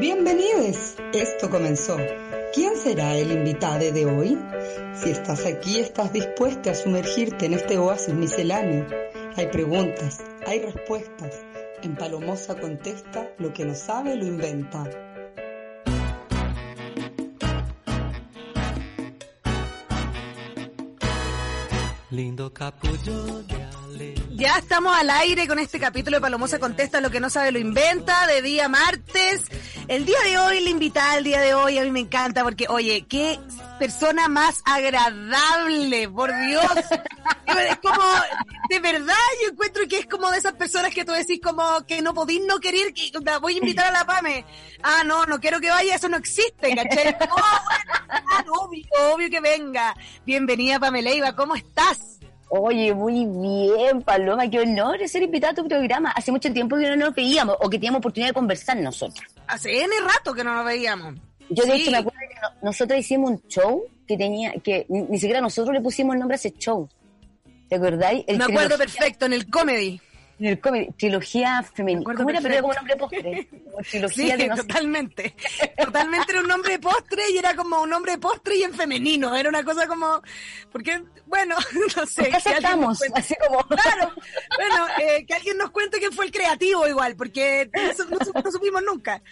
Bienvenidos. Esto comenzó. ¿Quién será el invitado de hoy? Si estás aquí, estás dispuesta a sumergirte en este oasis misceláneo. Hay preguntas, hay respuestas. En Palomosa contesta, lo que no sabe lo inventa. Lindo capullo Ya estamos al aire con este capítulo de Palomosa Contesta lo que no sabe lo inventa, de día martes. El día de hoy, la invitada el día de hoy, a mí me encanta porque, oye, qué persona más agradable, por Dios. es como, de verdad, yo encuentro que es como de esas personas que tú decís como que no podís no querer, que voy a invitar a la PAME. Ah, no, no quiero que vaya, eso no existe, ¿cachai? Oh, obvio, obvio que venga. Bienvenida, Pamela ¿cómo estás? Oye, muy bien, Paloma, qué honor ser invitada a tu programa. Hace mucho tiempo que no nos veíamos o que teníamos oportunidad de conversar nosotros. Hace N rato que no nos veíamos. Yo de hecho me acuerdo que nosotros hicimos un show que tenía, que ni siquiera nosotros le pusimos el nombre a ese show. ¿Te acordáis? me acuerdo perfecto, en el comedy. En el trilogía femenina. ¿Cómo era? Pero era como nombre de postre. trilogía sí, de totalmente. totalmente era un nombre de postre y era como un nombre de postre y en femenino. Era una cosa como, porque, bueno, no sé. ¿Qué estamos? Así como. Claro. Bueno, eh, que alguien nos cuente quién fue el creativo igual, porque no, no supimos nunca.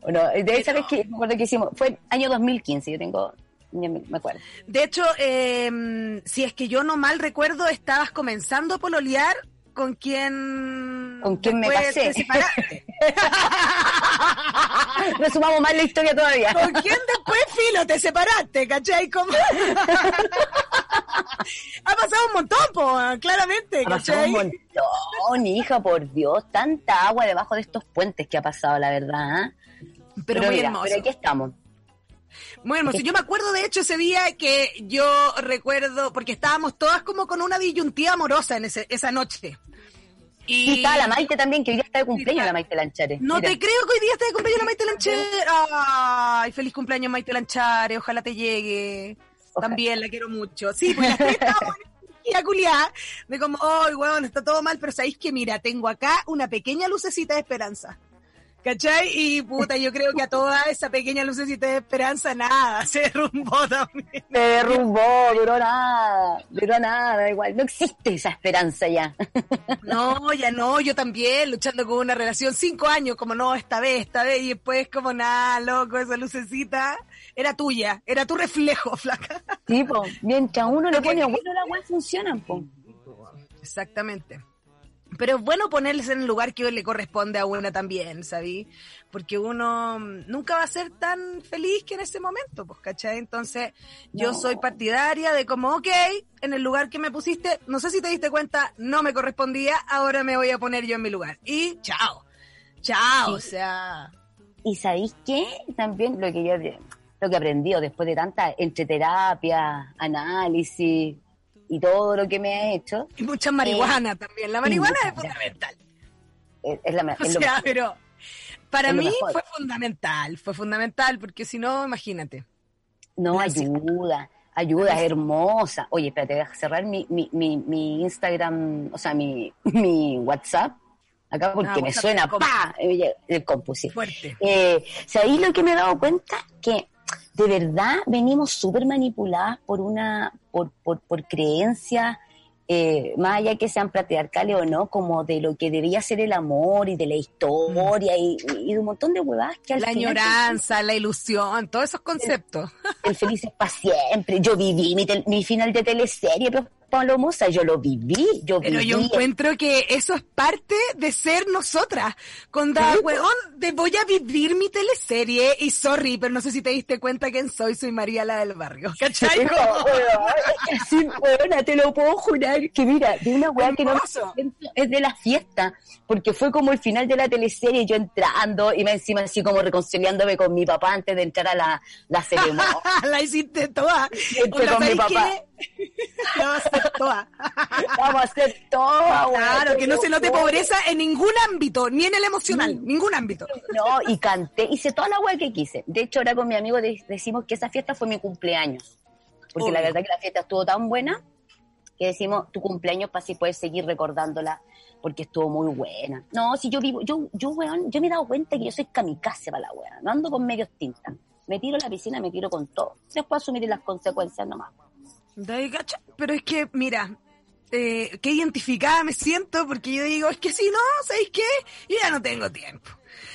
Bueno, de esa vez que me acuerdo que hicimos, fue año 2015, yo tengo me acuerdo. De hecho, eh, si es que yo no mal recuerdo, estabas comenzando a pololear con quien... Con quien me casé. no sumamos más la historia todavía. ¿Con quién después, Filo, te separaste, cachai? ¿Cómo? ha pasado un montón, po, claramente, ha pasado un montón, hija, por Dios. Tanta agua debajo de estos puentes que ha pasado, la verdad. ¿eh? Pero, muy hermoso. Pero aquí estamos. Muy hermoso. Yo me acuerdo de hecho ese día que yo recuerdo, porque estábamos todas como con una disyuntiva amorosa en ese, esa noche. Y... estaba la Maite también, que hoy día está de cumpleaños la Maite Lanchare. No te creo que hoy día está de cumpleaños la Maite Lanchare. Ay, feliz cumpleaños Maite Lanchare, ojalá te llegue. También la quiero mucho. Sí, pues estábamos en culiada de como, ay, oh, weón, está todo mal, pero sabéis que mira, tengo acá una pequeña lucecita de esperanza. ¿Cachai? Y puta, yo creo que a toda esa pequeña lucecita de esperanza, nada, se derrumbó también. Se derrumbó, duró nada, duró nada, igual, no existe esa esperanza ya. No, ya no, yo también, luchando con una relación, cinco años, como no, esta vez, esta vez, y después como nada, loco, esa lucecita era tuya, era tu reflejo, flaca. Sí, mientras uno le pone bueno, la web funcionan, po. Exactamente. Pero es bueno ponerse en el lugar que le corresponde a una también, ¿sabí? Porque uno nunca va a ser tan feliz que en ese momento, pues, ¿cachai? Entonces, yo soy partidaria de como, ok, en el lugar que me pusiste, no sé si te diste cuenta, no me correspondía, ahora me voy a poner yo en mi lugar. Y chao, chao, o sea... ¿Y sabéis qué? También lo que yo lo que he aprendido después de tanta entre terapia, análisis, y todo lo que me ha hecho. Y mucha marihuana también. La marihuana es fundamental. Es, la O sea, pero para mí fue fundamental, fue fundamental, porque si no, imagínate. No, ayuda, ayuda, es hermosa. Oye, espérate, voy a cerrar mi, mi, mi, Instagram, o sea, mi, mi WhatsApp acá porque ah, me suena pa el compu sí. fuerte eh, o sea, ahí lo que me he dado cuenta que de verdad venimos súper manipuladas por una, por, por, por creencias, eh, más allá que sean patriarcales o no, como de lo que debía ser el amor y de la historia y, de un montón de huevadas que al La añoranza, la ilusión, todos esos conceptos. El, feliz es para siempre. Yo viví mi, mi final de teleserie, pero Palomosa, yo lo viví, yo Pero yo encuentro que eso es parte de ser nosotras. Con da, weón, de voy a vivir mi teleserie y sorry, pero no sé si te diste cuenta quién soy, soy María la del barrio. ¿Cachai? No, te lo puedo jurar que mira, de una weá que no es de la fiesta, porque fue como el final de la teleserie, yo entrando y me encima así como reconciliándome con mi papá antes de entrar a la, la ceremonia. la hiciste toda. con mi papá. Vamos a hacer toda. Vamos a hacer toda, Claro, que no se note pobreza en ningún ámbito, ni en el emocional, ningún ámbito. No, y canté, hice toda la weá que quise. De hecho, ahora con mi amigo decimos que esa fiesta fue mi cumpleaños. Porque la verdad que la fiesta estuvo tan buena que decimos tu cumpleaños para así poder seguir recordándola porque estuvo muy buena. No, si yo vivo, yo, yo, weón, yo me he dado cuenta que yo soy kamikaze para la weá, no ando con medios tintas. Me tiro a la piscina, me tiro con todo. Después asumiré las consecuencias nomás. Pero es que, mira, eh, qué identificada me siento porque yo digo, es que si no, ¿sabéis qué? Yo ya no tengo tiempo.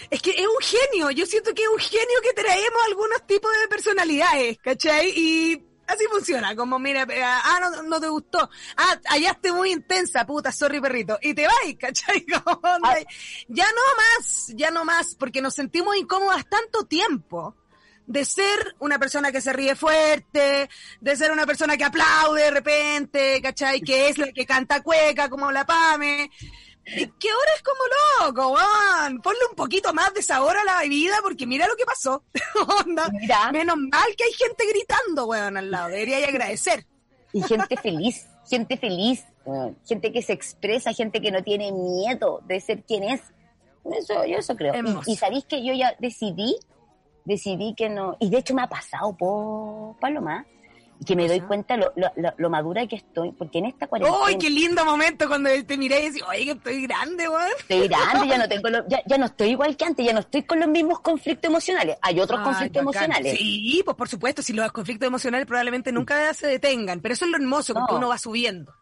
Es que es un genio, yo siento que es un genio que traemos algunos tipos de personalidades, ¿cachai? Y así funciona, como mira, ah, no, no te gustó, ah, hallaste muy intensa, puta, sorry perrito, y te vas, ¿cachai? Ah. Ya no más, ya no más, porque nos sentimos incómodas tanto tiempo de ser una persona que se ríe fuerte, de ser una persona que aplaude de repente, ¿cachai? Que es la que canta cueca como la Pame. Que ahora es como loco, Juan. Ponle un poquito más de sabor a la bebida porque mira lo que pasó. Onda. Menos mal que hay gente gritando, weón, al lado. Debería agradecer. Y gente feliz, gente feliz, gente que se expresa, gente que no tiene miedo de ser quien es. Eso, yo eso creo. Y, y, sabéis que yo ya decidí decidí que no, y de hecho me ha pasado por Paloma, que me doy cuenta lo, lo, lo, madura que estoy, porque en esta cuarentena... ¡Uy, qué lindo momento cuando te miré y decís, oye, que estoy grande, weón! Estoy grande, ya no tengo ya, ya, no estoy igual que antes, ya no estoy con los mismos conflictos emocionales. Hay otros conflictos emocionales. Sí, pues por supuesto, si los conflictos emocionales probablemente nunca se detengan, pero eso es lo hermoso, porque uno va subiendo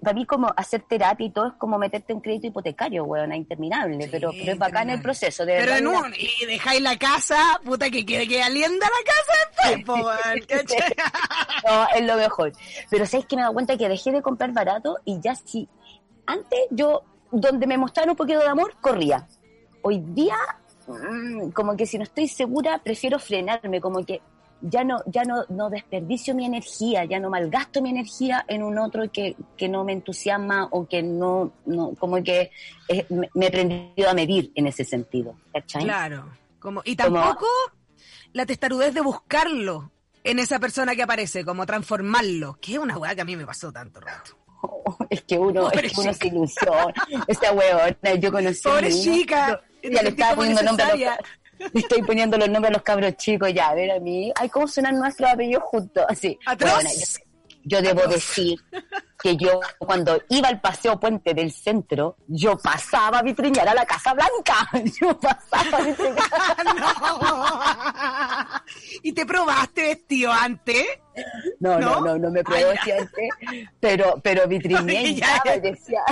para mí como hacer terapia y todo es como meterte un crédito hipotecario, weón, interminable, pero, pero es bacán el proceso. De pero en un, y dejáis la casa, puta que quiere que alienda la casa después, No, es lo mejor. Pero sabes que me he dado cuenta que dejé de comprar barato y ya sí, antes yo, donde me mostraron un poquito de amor, corría. Hoy día, mm, como que si no estoy segura, prefiero frenarme, como que ya no, ya no, no desperdicio mi energía, ya no malgasto mi energía en un otro que, que no me entusiasma o que no, no como que me, he aprendido a medir en ese sentido. Claro. Como, y tampoco la testarudez de buscarlo en esa persona que aparece, como transformarlo, que es una weá que a mí me pasó tanto rato. es que uno, es que uno se ilusiona. Esta weona, yo conocí Pobre chica. Ya le estaba poniendo nombre a estoy poniendo los nombres a los cabros chicos ya, a ver a mí. Ay, ¿cómo suenan nuestros apellidos juntos? Así. yo, debo decir que yo cuando iba al paseo puente del centro, yo pasaba a vitriñar a la Casa Blanca. Yo pasaba a vitriñar. ¿Y te probaste vestido antes? No, no, no, no, me probé antes, pero, pero vitriñé y decía...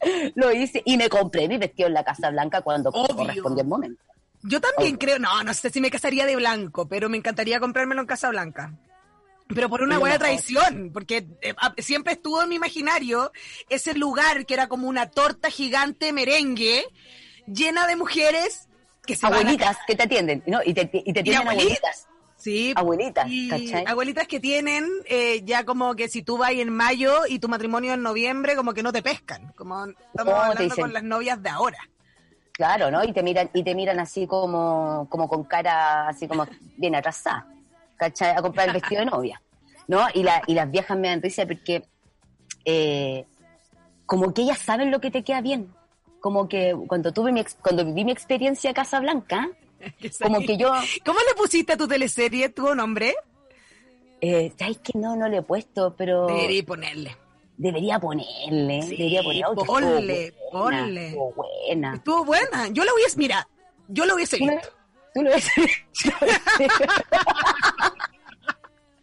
lo hice y me compré mi vestido en la Casa Blanca cuando correspondió el momento. Yo también creo, no, no sé si me casaría de blanco, pero me encantaría comprármelo en Casa Blanca. Pero por una buena tradición, porque eh, siempre estuvo en mi imaginario ese lugar que era como una torta gigante merengue llena de mujeres que se abuelitas que te atienden, ¿no? Y te, y te tienen abuelitas. Sí. Abuelitas, Abuelitas que tienen eh, ya como que si tú vas en mayo y tu matrimonio en noviembre, como que no te pescan. Como estamos hablando con las novias de ahora. Claro, ¿no? Y te miran, y te miran así como, como con cara así como bien atrasada, ¿cachai? A comprar el vestido de novia. ¿No? Y, la, y las viejas me dan risa porque eh, como que ellas saben lo que te queda bien. Como que cuando tuve mi, cuando viví mi experiencia a Casa Blanca, Como que yo... ¿Cómo le pusiste a tu teleserie tu nombre? Eh, ¿Sabes que no, no le he puesto, pero... Debería ponerle. Debería ponerle, debería ponerle. ponle, ponle. Estuvo buena. Estuvo buena. Yo lo voy a... Mira, yo lo voy a seguir. Tú lo ves.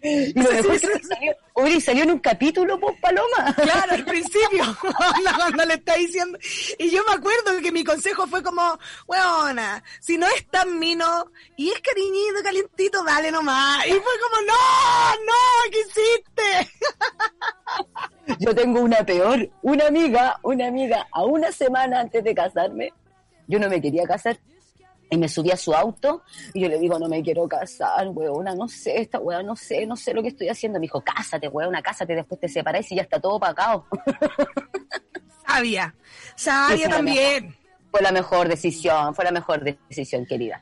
Y lo mejor que salió, en un capítulo, pues, Paloma. Claro, al principio, cuando, le está diciendo. Y yo me acuerdo que mi consejo fue como, weona, si no es tan mino y es cariñito, calientito, dale nomás. Y fue como, no, no, ¿qué hiciste? Yo tengo una peor, una amiga, una amiga, a una semana antes de casarme, yo no me quería casar y me subí a su auto y yo le digo, no me quiero casar, weona, no sé, esta weona, no sé, no sé lo que estoy haciendo. Me dijo, cásate, weona, cásate, después te separás y ya está todo pagado. Sabia, sabia también. fue la mejor decisión, fue la mejor decisión, querida.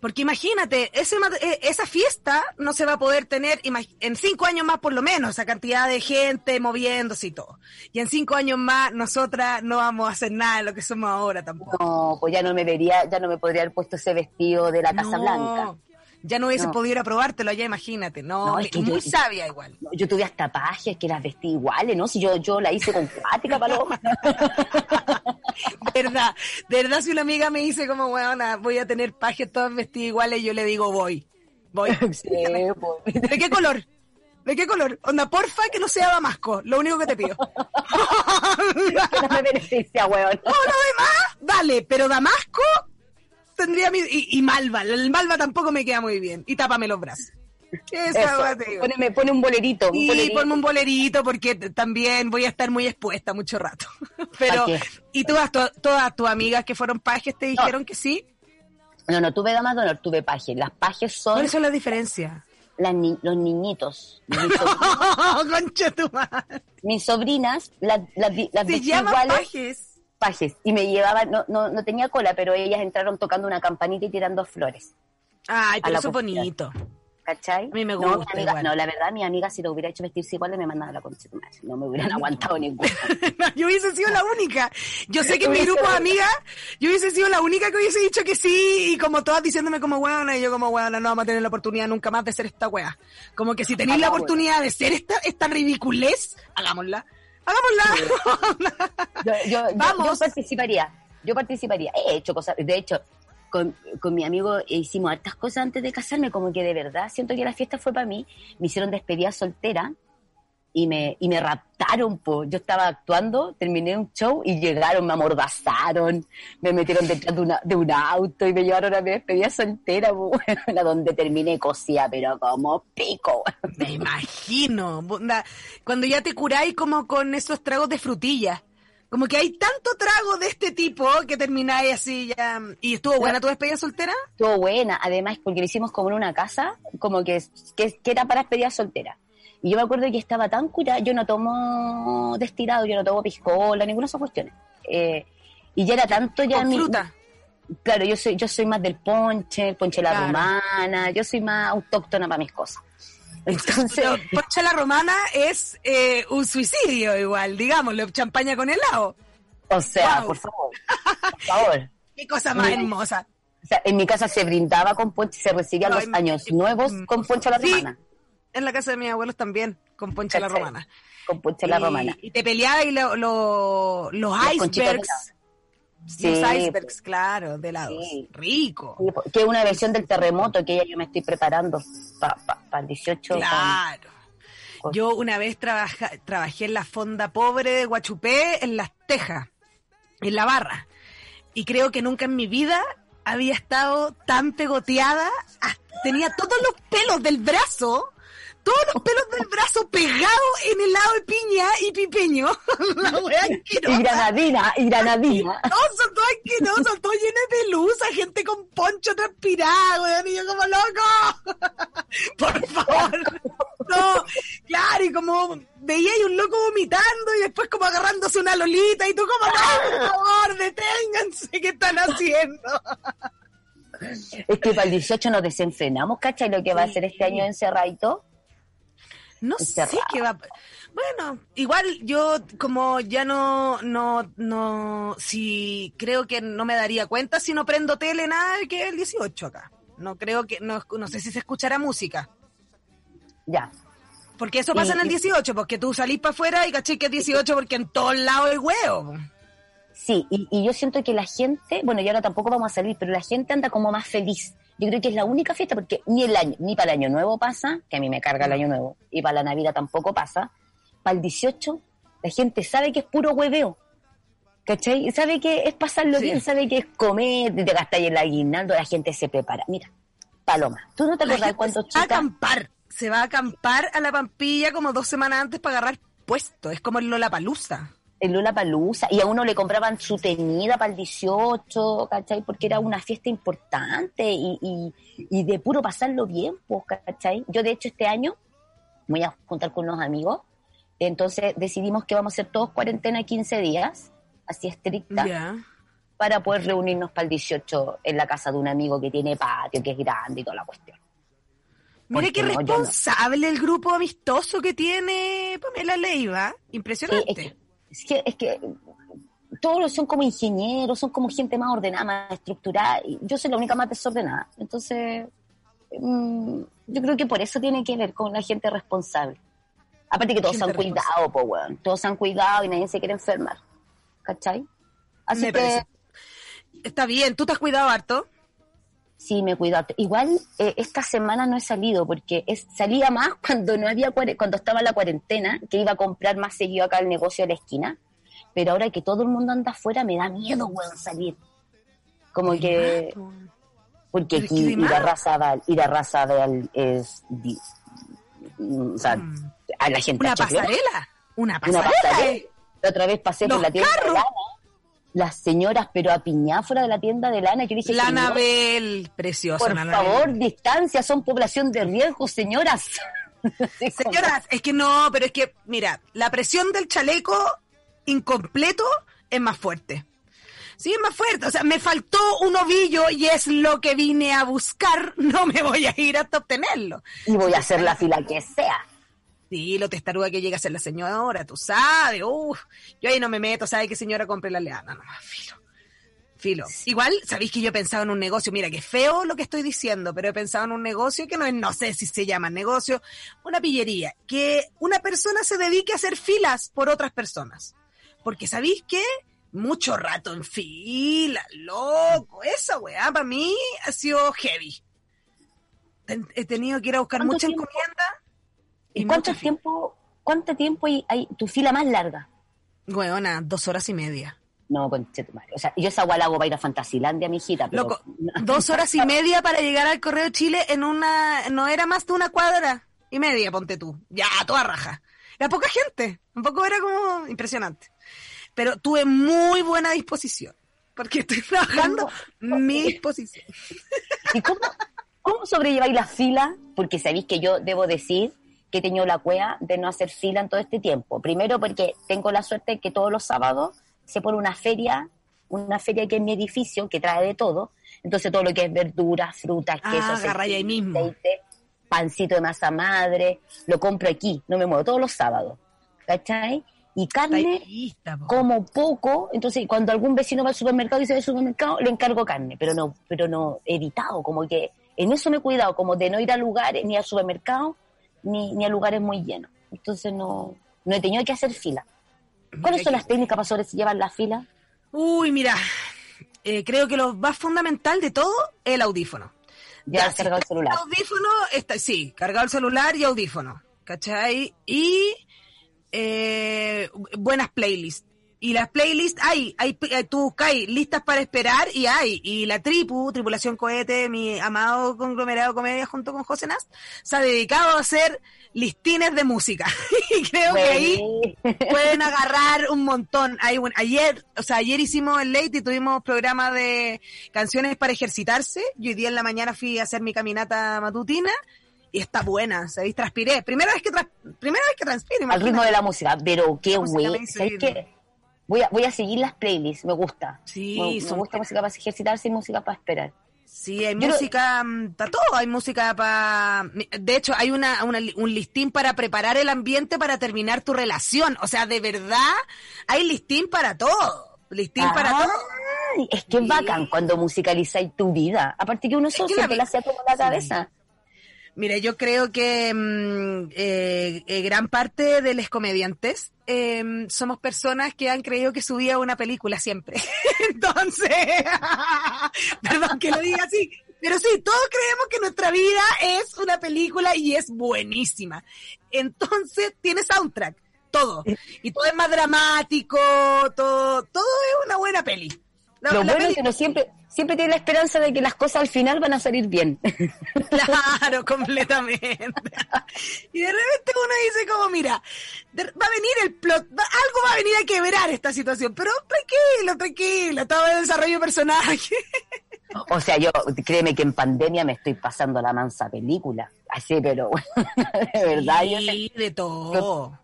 Porque imagínate, ese, eh, esa fiesta no se va a poder tener en cinco años más por lo menos, esa cantidad de gente moviéndose y todo. Y en cinco años más nosotras no vamos a hacer nada de lo que somos ahora tampoco. No, pues ya no me vería, ya no me podría haber puesto ese vestido de la Casa Blanca. Ya no hubiese No. podido ir a probártelo allá, imagínate. No, No, es que muy yo- sabia igual. Yo tuve hasta pajes que las vestí iguales, ¿no? Si yo, yo la hice con cuática, paloma. De verdad, de verdad, si una amiga me dice como, weona, voy a tener pajes todas vestidas iguales, yo le digo, voy. Voy. Sí. ¿De qué color? ¿De qué color? Onda, porfa, que no sea damasco. Lo único que te pido. no me beneficia, weón. Todo lo demás, dale, pero damasco tendría mi... Y, y malva, el malva tampoco me queda muy bien. Y tápame los brazos. Esa. Poneme, pone un bolerito. Y bolerito. ponme un bolerito porque también voy a estar muy expuesta mucho rato. Pero. ¿y todas, to- todas tus amigas que fueron pajes te dijeron que sí? No, no tuve damas de honor, tuve pajes. Las pajes son ¿Cuáles son las diferencias? las ni- los niñitos. Mis, sobrinas, las, las, las Se vestí llaman iguales, pajes. Pajes. Y me llevaban, no, no, no tenía cola, pero ellas entraron tocando una campanita y tirando flores. Ay, pero eso es bonito. ¿Cachai? A mí me gusta mi amiga- igual. no, la verdad, mi amiga, si lo hubiera hecho vestirse igual, me mandaba la concha. No me hubieran aguantado ninguna. yo hubiese sido la única. Yo sé que en mi grupo de amigas, yo hubiese sido la única que hubiese dicho que sí, y como todas diciéndome como hueona, y yo como hueona, no vamos a tener la oportunidad nunca más de ser esta wea. Como que si tenéis la oportunidad de ser esta, esta ridiculez, hagámosla. Hagámosla. Yo, yo, yo- Vamos. yo participaría. Yo participaría. He hecho cosas. De hecho, con, con mi amigo hicimos hartas cosas antes de casarme, como que de verdad siento que la fiesta fue para mí. Me hicieron despedida soltera y me, y me raptaron. Po. Yo estaba actuando, terminé un show y llegaron, me amordazaron, me metieron detrás de, una, de un auto y me llevaron a mi despedida soltera, po, a donde terminé cosía, pero como pico. Me imagino. Cuando ya te curáis como con esos tragos de frutilla. Como que hay tanto trago de este tipo que termináis así ya. ¿Y estuvo buena tu despedida soltera? Estuvo buena, además porque lo hicimos como en una casa, como que, que, que era para despedida soltera. Y yo me acuerdo que estaba tan curada, yo no tomo destilado, yo no tomo piscola, ninguna de esas cuestiones. Eh, y ya era tanto ya Con mi- fruta. claro, yo soy, yo soy más del ponche, el ponche la romana, yo soy más autóctona para mis cosas. Entonces, Pero Poncha la romana es eh, un suicidio igual, digámoslo, champaña con helado. o sea, Wow. por favor, por favor. Qué cosa más hermosa. O sea, en mi casa se brindaba con ponche, se recibían Ay, los años nuevos mm. con ponche a la Sí. En la casa de mis abuelos también, con poncha la romana. Con ponche la romana. y te peleabas y lo- lo- los Los icebergs. Sí, los pues. icebergs, claro, de. Sí. Rico. Sí, que es una versión del terremoto que ya yo me estoy preparando para el 18. con- Claro. con- Yo una vez trabaja- trabajé en la fonda pobre de Guachupé, en Las Tejas, en la barra. Y creo que nunca en mi vida había estado tan pegoteada. hasta- Tenía todos los pelos del brazo, todos los pelos del brazo pegados en el lado de piña y pipeño. la wea y asquerosa. granadina, y granadina. No, son todos asquerosos, todos llenos de luz, a gente con poncho transpirado, weón, y yo como loco. Por favor. No, claro, y como veía ahí un loco vomitando y después como agarrándose una lolita y tú como, no, por favor, deténganse, ¿qué están haciendo? Es que para el 18 nos desenfrenamos, ¿cachai? Lo que va a ser este año encerradito. No sé qué va. Bueno, igual yo como ya no, no, no, si creo que no me daría cuenta si no prendo tele nada que es el 18 acá. No creo que, no, no sé si se escuchará música. Ya. Porque eso pasa Y- en el y- 18, porque tú salís para afuera y caché que es 18 porque en todos lados hay huevo. Sí, y, y yo siento que la gente, bueno, y ahora tampoco vamos a salir, pero la gente anda como más feliz. Yo creo que es la única fiesta, porque ni el año, ni para el año nuevo pasa, que a mí me carga el año nuevo, y para la Navidad tampoco pasa. Para el 18, la gente sabe que es puro hueveo. ¿Cachai? Sabe que es pasarlo Sí. bien, sabe que es comer, te gastáis el aguinaldo, la gente se prepara. Mira, Paloma, ¿tú no te acordás gente cuando se va a chica? acampar. Se va a acampar a la Pampilla como dos semanas antes para agarrar puesto. Es como el Lollapalooza. El Lola Palusa y a uno le compraban su teñida para el 18, ¿cachai? Porque era una fiesta importante y, y, y de puro pasarlo bien, pues, ¿cachai? Yo, de hecho, este año me voy a juntar con unos amigos, entonces decidimos que vamos a hacer todos cuarentena 15 días, así estricta, para poder reunirnos para el 18 en la casa de un amigo que tiene patio, que es grande y toda la cuestión. Mire qué no, yo no. responsable el grupo amistoso que tiene Pamela Leiva. Sí, Impresionante. es, que, es que es que todos son como ingenieros, son como gente más ordenada, más estructurada. Y yo soy la única más desordenada. Entonces, mm, yo creo que por eso tiene que ver con la gente responsable. Aparte que todos se han cuidado, pues, weón. Todos se han cuidado y nadie se quiere enfermar. ¿Cachai? Así Me que parece. Está bien, tú te has cuidado harto. Sí, me cuido. Igual eh, esta semana no he salido porque es, salía más cuando no había cuando estaba la cuarentena, que iba a comprar más seguido acá el negocio de la esquina. Pero ahora que todo el mundo anda afuera, me da miedo, weón, salir. Como que... Porque aquí ir a Raza Val, ir a Raza Val es... o sea, Mm. a la gente Una pasarela. Una Una pasarela. pasarela. eh. La otra vez pasé por la tienda carros. de lana. Las señoras, pero a fuera de la tienda de lana. Yo dije, La "Señor, Anabel, preciosa por favor, distancia, son población de riesgo, señoras. Señoras, es que no, pero es que, mira, la presión del chaleco incompleto es más fuerte. Sí, es más fuerte. O sea, me faltó un ovillo y es lo que vine a buscar. No me voy a ir hasta obtenerlo. Y voy a hacer la fila que sea. Sí, lo testaruda que llega a ser la señora, tú sabes. Uf, yo ahí no me meto, ¿sabes qué señora compre la leana? No, filo. Filo. Igual, sabéis que yo he pensado en un negocio, mira, que feo lo que estoy diciendo, pero he pensado en un negocio que no es, no sé si se llama negocio, una pillería, que una persona se dedique a hacer filas por otras personas. Porque sabéis que mucho rato en fila, loco, esa weá para mí ha sido heavy. He tenido que ir a buscar ¿Cuánto mucha tiempo? encomienda. ¿Y y cuánto tiempo, cuánto tiempo hay, hay tu fila más larga? Weona, dos horas y media. No, conchetumare. O sea, yo esa guala hago para ir a Fantasilandia, mijita, pero... Loco, dos horas y media para llegar al Correo de Chile en una, no era más de una cuadra y media, ponte tú. Ya, toda raja. Era poca gente, un poco era como impresionante. Pero tuve muy buena disposición, porque estoy trabajando mi disposición. ¿Y cómo, cómo sobrelleváis la fila? Porque sabéis que yo debo decir que he tenido la cueva de no hacer fila en todo este tiempo. Primero porque tengo la suerte que todos los sábados se pone una feria, una feria que es mi edificio, que trae de todo. Entonces todo lo que es verduras, frutas, Ah, quesos, mismo. aceite, pancito de masa madre, lo compro aquí, no me muevo, todos los sábados. ¿Cachai? Y carne, lista, como poco, entonces cuando algún vecino va al supermercado y dice del supermercado, le encargo carne, pero no, pero no evitado, como que en eso me he cuidado, como de no ir a lugares, ni al supermercado, ni, ni a lugares muy llenos. Entonces no, no he tenido que hacer fila. ¿Cuáles son las técnicas para sobrellevar la fila? Uy, mira, eh, creo que lo más fundamental de todo es el audífono. Ya has si cargado el celular. Audífono, está, sí, cargado el celular y audífono, ¿cachai? Y eh, buenas playlists. Y las playlists hay, hay, hay tú buscáis listas para esperar y hay. Y la tripu, Tripulación Cohete, mi amado conglomerado de comedia junto con José Nast, se ha dedicado a hacer listines de música. y creo que ahí pueden agarrar un montón. Hay un- ayer, o sea, ayer hicimos el late y tuvimos programa de canciones para ejercitarse. Y hoy día en la mañana fui a hacer mi caminata matutina y está buena, ¿sabéis? Transpiré. Primera vez que, tras- primera vez que transpiro, al ritmo de la música, pero qué güey, Voy a, voy a seguir las playlists, me gusta. Sí, me, gusta música para ejercitarse y música para esperar. Sí, hay Yo lo- música para todo, hay música para... De hecho, hay una, una- un listín para preparar el ambiente para terminar tu relación. O sea, de verdad, hay listín para todo. Listín para todo. Es que es Sí. bacán cuando musicalizáis tu vida. Aparte que uno solo que la vi- la hacía como la Sí. Mira, yo creo que mm, eh, eh, gran parte de los comediantes eh, somos personas que han creído que su vida es una película siempre. Entonces, perdón que lo diga así, pero sí, todos creemos que nuestra vida es una película y es buenísima. Entonces, tiene soundtrack, todo. Y todo es más dramático, todo, todo es una buena peli. La- Lo bueno es que uno siempre, siempre tiene la esperanza de que las cosas al final van a salir bien. Claro, completamente. Y de repente uno dice como, mira, va a venir el plot, va- algo va a venir a quebrar esta situación, pero tranquilo, tranquilo, todo el desarrollo de personaje. O sea, yo, créeme que en pandemia me estoy pasando la mansa película. Así, pero de verdad, yo Sí, de todo.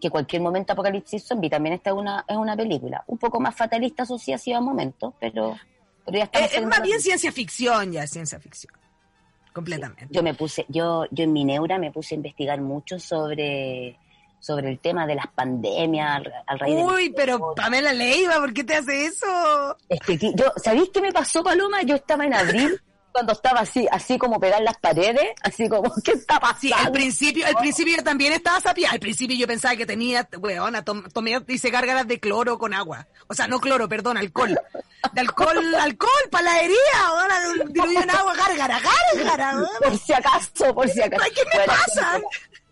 Que cualquier momento Apocalipsis Zombie también está en una, es una película. Un poco más fatalista, eso sí ha sido a momentos, pero, pero ya estamos Es, es más bien ciencia ficción ya, ciencia ficción. Completamente. Yo me puse, yo, yo en mi neura me puse a investigar mucho sobre, sobre el tema de las pandemias al, al raíz de Uy, pero Pamela Leiva, ¿por qué te hace eso? Es que yo, ¿sabéis qué me pasó, Paloma? Yo estaba en abril, cuando estaba así, así como pegar las paredes, así como, ¿qué está pasando? Sí, al principio, al principio yo también estaba sapiada. Al principio yo pensaba que tenía, weona, tom, tomé, hice gárgaras de cloro con agua. O sea, no cloro, perdón, alcohol. De alcohol, alcohol, paladería, diluido en agua, gárgara, gárgara. Por si acaso, por si acaso. ¿qué me Bueno, pasa?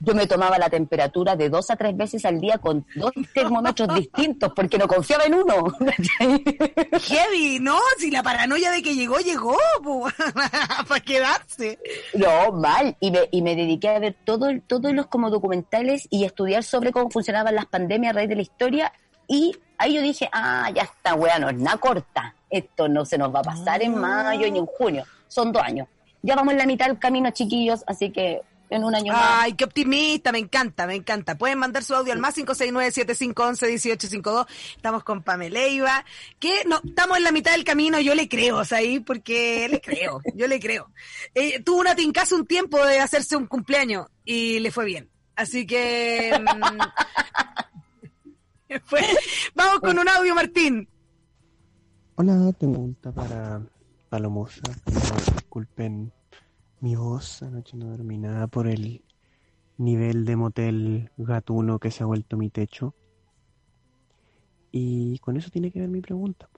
Yo me tomaba la temperatura de dos a tres veces al día con dos termómetros distintos porque no confiaba en uno. Heavy, no, si la paranoia de que llegó, llegó, para quedarse. No, mal. Y me, y me dediqué a ver todo, todos los como documentales y estudiar sobre cómo funcionaban las pandemias a raíz de la historia. Y ahí yo dije, ah, ya está, weá, no es nada corta. Esto no se nos va a pasar en mayo ni en junio. Son dos años. Ya vamos en la mitad del camino, chiquillos, así que en un año más. Ay, qué optimista, me encanta, me encanta. Pueden mandar su audio al más 569-7511-1852. Estamos con Pameleiva, que no, estamos en la mitad del camino, yo le creo, o sea, ahí, porque le creo, yo le creo. Eh, tuvo una tincaza un tiempo de hacerse un cumpleaños y le fue bien. Así que... mm, fue- Vamos con un audio, Martín. Hola, tengo un pregunta para Palomosa. Disculpen mi voz, anoche no dormí nada por el nivel de motel gatuno que se ha vuelto mi techo. Y con eso tiene que ver mi pregunta.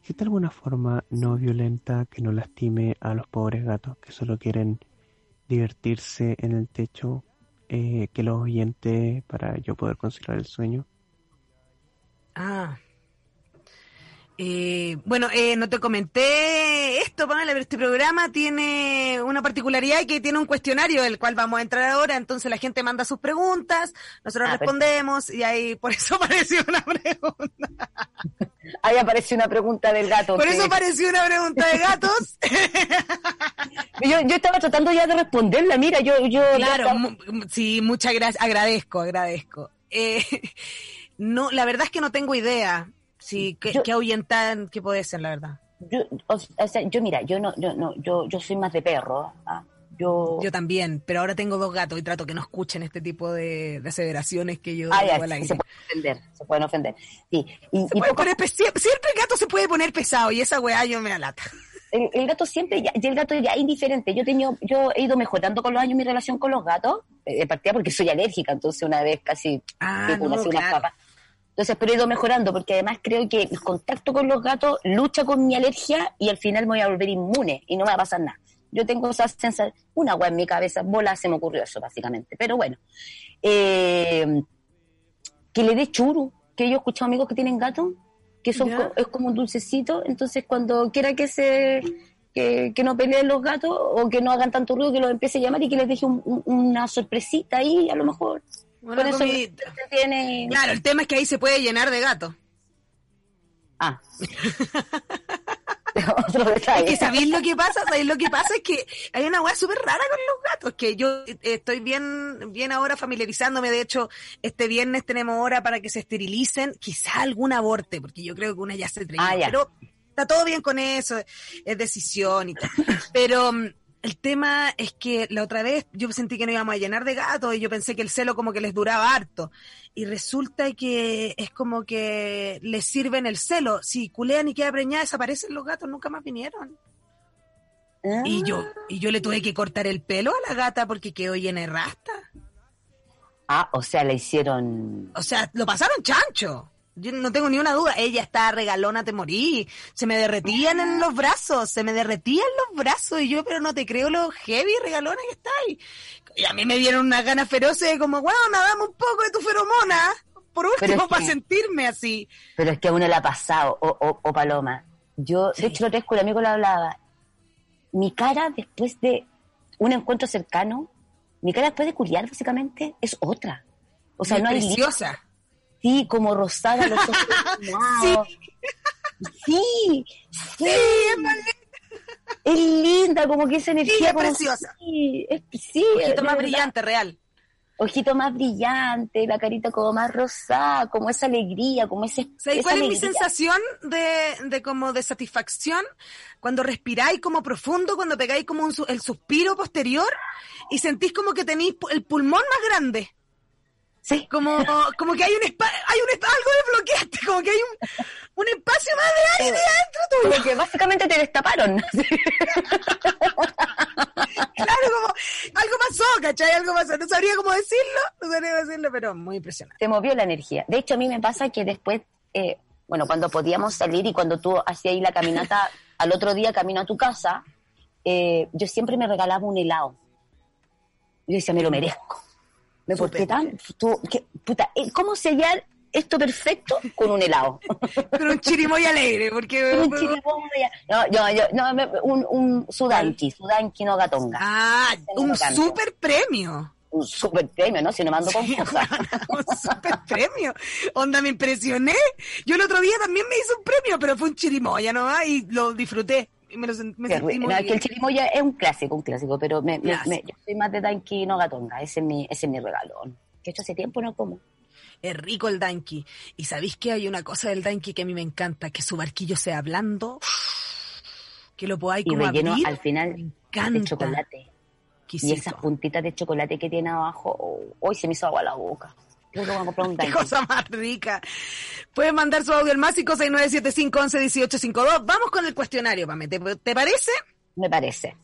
¿Existe alguna forma no violenta que no lastime a los pobres gatos que solo quieren divertirse en el techo, eh, que los oyentes para yo poder conciliar el sueño? Ah. Eh, bueno, eh, no te comenté esto, Pamela, pero este programa tiene una particularidad que tiene un cuestionario del cual vamos a entrar ahora, entonces la gente manda sus preguntas, nosotros Ah, respondemos y ahí por eso apareció una pregunta. Ahí apareció una pregunta del gato. Por que- eso apareció una pregunta de gatos. yo, yo estaba tratando ya de responderla, mira, yo... yo Claro, sí, muchas gracias, agradezco, agradezco. Eh, no, la verdad es que no tengo idea si qué, Yo- qué ahuyentan, qué puede ser, la verdad. Yo, o sea, yo mira, yo no, yo no, yo, yo soy más de perro. ¿ah? Yo, Yo también, pero ahora tengo dos gatos y trato que no escuchen este tipo de, de aseveraciones que yo Ah, ya, digo al aire. se pueden ofender, se pueden ofender. Sí, y, y poco- poner siempre, siempre el gato se puede poner pesado y esa weá yo me alata. el, el gato siempre, ya, y el gato ya indiferente. Yo tenido, yo he ido mejorando con los años mi relación con los gatos, eh, de partida porque soy alérgica, entonces una vez casi Ah, no, claro. papas. Entonces, pero he ido mejorando porque además creo que el contacto con los gatos lucha con mi alergia y al final me voy a volver inmune y no me va a pasar nada. Yo tengo esa sensación, una agua en mi cabeza, bola se me ocurrió eso básicamente. Pero bueno, eh, que le dé churu, que yo he escuchado amigos que tienen gatos, que son es como un dulcecito, entonces cuando quiera que se que, que no peleen los gatos o que no hagan tanto ruido que los empiece a llamar y que les deje un- un- una sorpresita ahí, a lo mejor. Una eso comidita. se tiene... Claro, el tema es que ahí se puede llenar de gatos. Ah. Otro Es que ¿sabéis lo que pasa? ¿Sabéis lo que pasa? Es que hay una weá súper rara con los gatos, que yo eh, estoy bien, bien ahora familiarizándome. De hecho, este viernes tenemos hora para que se esterilicen, quizá algún aborte, porque yo creo que una ya se traía. Ah. Pero está todo bien con eso, es decisión y todo. Pero mm, el tema es que la otra vez yo sentí que no íbamos a llenar de gatos y yo pensé que el celo como que les duraba harto. Y resulta que es como que les sirven el celo. Si culean y queda preñada, desaparecen los gatos, nunca más vinieron. Ah, Y yo, y yo le tuve que cortar el pelo a la gata porque quedó llena de rasta. Ah, o sea, le hicieron... O sea, lo pasaron chancho. Yo no tengo ni una duda. Ella está regalona, te morí. Se me derretían en los brazos, se me derretían los brazos. Y yo, pero no te creo lo heavy regalona que está ahí. Y a mí me dieron unas ganas feroces, como, bueno, dame un poco de tu feromona. Por último, es para que- sentirme así. Pero es que a uno le ha pasado, o, o, o Paloma. Yo, Sí. de hecho, lo tres con el amigo le hablaba. Mi cara después de un encuentro cercano, mi cara después de culiar, básicamente, es otra. O sea, Muy no hay preciosa. Sí, como rosada, los ojos. Sí, sí, es más es linda, como que esa energía. es como- preciosa. Sí, es, sí, Ojito más verdad. brillante, real. Ojito más brillante, la carita como más rosada, como esa alegría, como ese. ¿Sabes cuál es mi alegría. sensación de, de como de satisfacción? Cuando respiráis como profundo, cuando pegáis como un el suspiro posterior y sentís como que tenéis el pulmón más grande. Sí. Como, como que hay un espacio, hay un algo desbloqueaste, como que hay un, un espacio más de aire adentro tuyo. Porque básicamente te destaparon. claro, como algo pasó, ¿cachai? Algo pasó. No sabría cómo decirlo, no sabría cómo decirlo, pero muy impresionante. Te movió la energía. De hecho, a mí me pasa que después, eh, bueno, cuando podíamos salir y cuando tú hacías ahí la caminata, al otro día camino a tu casa, eh, yo siempre me regalaba un helado. Yo decía, me lo merezco me porté tan... tú- que- puta, eh, ¿Cómo sellar esto perfecto? Con un helado. Pero un chirimoy alegre, porque... un chirimoya. No, yo, yo, no, me- un, un sudanki, sudanki no gatonga. Ah, un super premio. Un super premio, ¿no? Si no mando con cosas. un super premio. Onda, me impresioné. Yo el otro día también me hice un premio, pero fue un chirimoya nomás y lo disfruté. Y me, lo, sen- me Qué sentí rico. muy No, es que el chirimoya es un clásico, un clásico, pero me, Clásico. me- yo soy más de Danky no gatonga, ese es mi, ese es mi regalón. Que hecho hace tiempo no como. Es rico el danky. Y sabéis que hay una cosa del danky que a mí me encanta, que su barquillo sea blando, que lo podáis Y como relleno abrir. al final me encanta. de chocolate. Y esas puntitas de chocolate que tiene abajo, oh, hoy se me hizo agua la boca. A comprar un Qué cosa más rica. Pueden mandar su audio al más 56975111852. Vamos con el cuestionario, Pame. ¿Te, te parece? Me parece.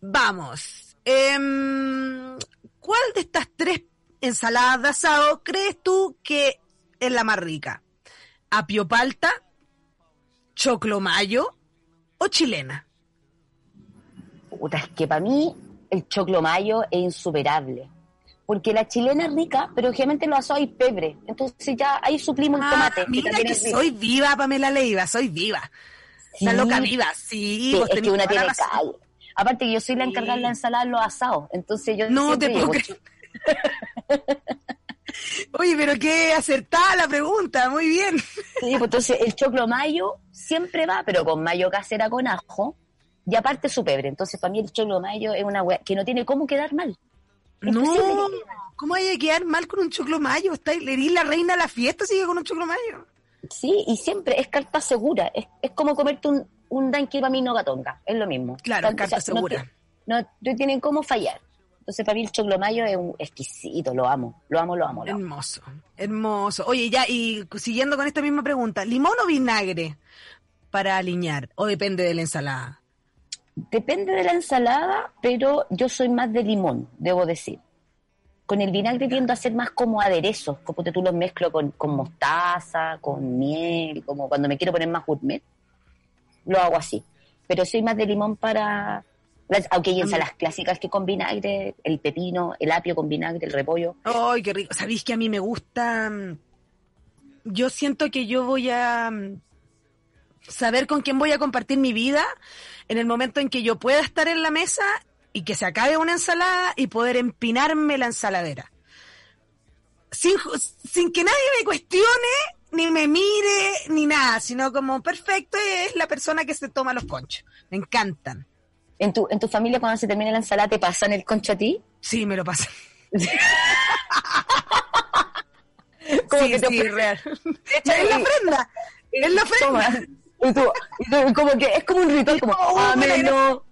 Vamos. Em, ¿Cuál de estas tres ensaladas de asado crees tú que es la más rica? ¿Apio palta? ¿Choclo mayo? ¿O chilena? Puta, es que para mí el choclo mayo es insuperable. Porque la chilena es rica, pero obviamente lo asados hay pebre. Entonces ya ahí suplimos el Ah, tomate. mira que soy viva, Pamela Leiva, soy viva. La Sí. loca viva, sí. Sí, vos es que una la tiene calle. Aparte que yo soy la encargada de la ensalada en los asados. Entonces yo No te puedo. Oye, pero qué acertada la pregunta, muy bien. Sí, pues entonces el choclo mayo siempre va, pero con mayo casera con ajo y aparte su pebre. Entonces para mí el choclo mayo es una weá que no tiene cómo quedar mal. No. ¿cómo hay que quedar mal con un choclo mayo? Está, le eres la reina de la fiesta, sigue con un choclo mayo. Sí, y siempre es carta segura. Es, es como comerte un, un para mí no gatonga. Es lo mismo. Claro, O sea, carta no segura. ti- No, no tienen cómo fallar. Entonces para mí el choclo mayo es un exquisito, lo amo, lo amo, lo amo, lo amo. Hermoso, hermoso. Oye, ya, y siguiendo con esta misma pregunta, ¿limón o vinagre para aliñar? ¿O depende de la ensalada? Depende de la ensalada, pero yo soy más de limón, debo decir. Con el vinagre tiendo a ser más como aderezos, como que tú los mezclo con, con mostaza, con miel, como cuando me quiero poner más gourmet, lo hago así. Pero soy más de limón para... aunque hay ensaladas clásicas que con vinagre, el pepino, el apio con vinagre, el repollo. ¡Ay, qué rico! ¿Sabéis que a mí me gusta? Yo siento que yo voy a saber con quién voy a compartir mi vida en el momento en que yo pueda estar en la mesa y que se acabe una ensalada y poder empinarme la ensaladera. Sin, sin que nadie me cuestione, ni me mire, ni nada, sino como perfecto es la persona que se toma los conchos. Me encantan. ¿En tu, en tu familia cuando se termina la ensalada te pasan el concho a ti? Sí, me lo pasa. Como sí, que te sí, real. Es la ofrenda. Es la ofrenda. Y tú, y tú, como que es como un ritual, como, Oh, amén, no,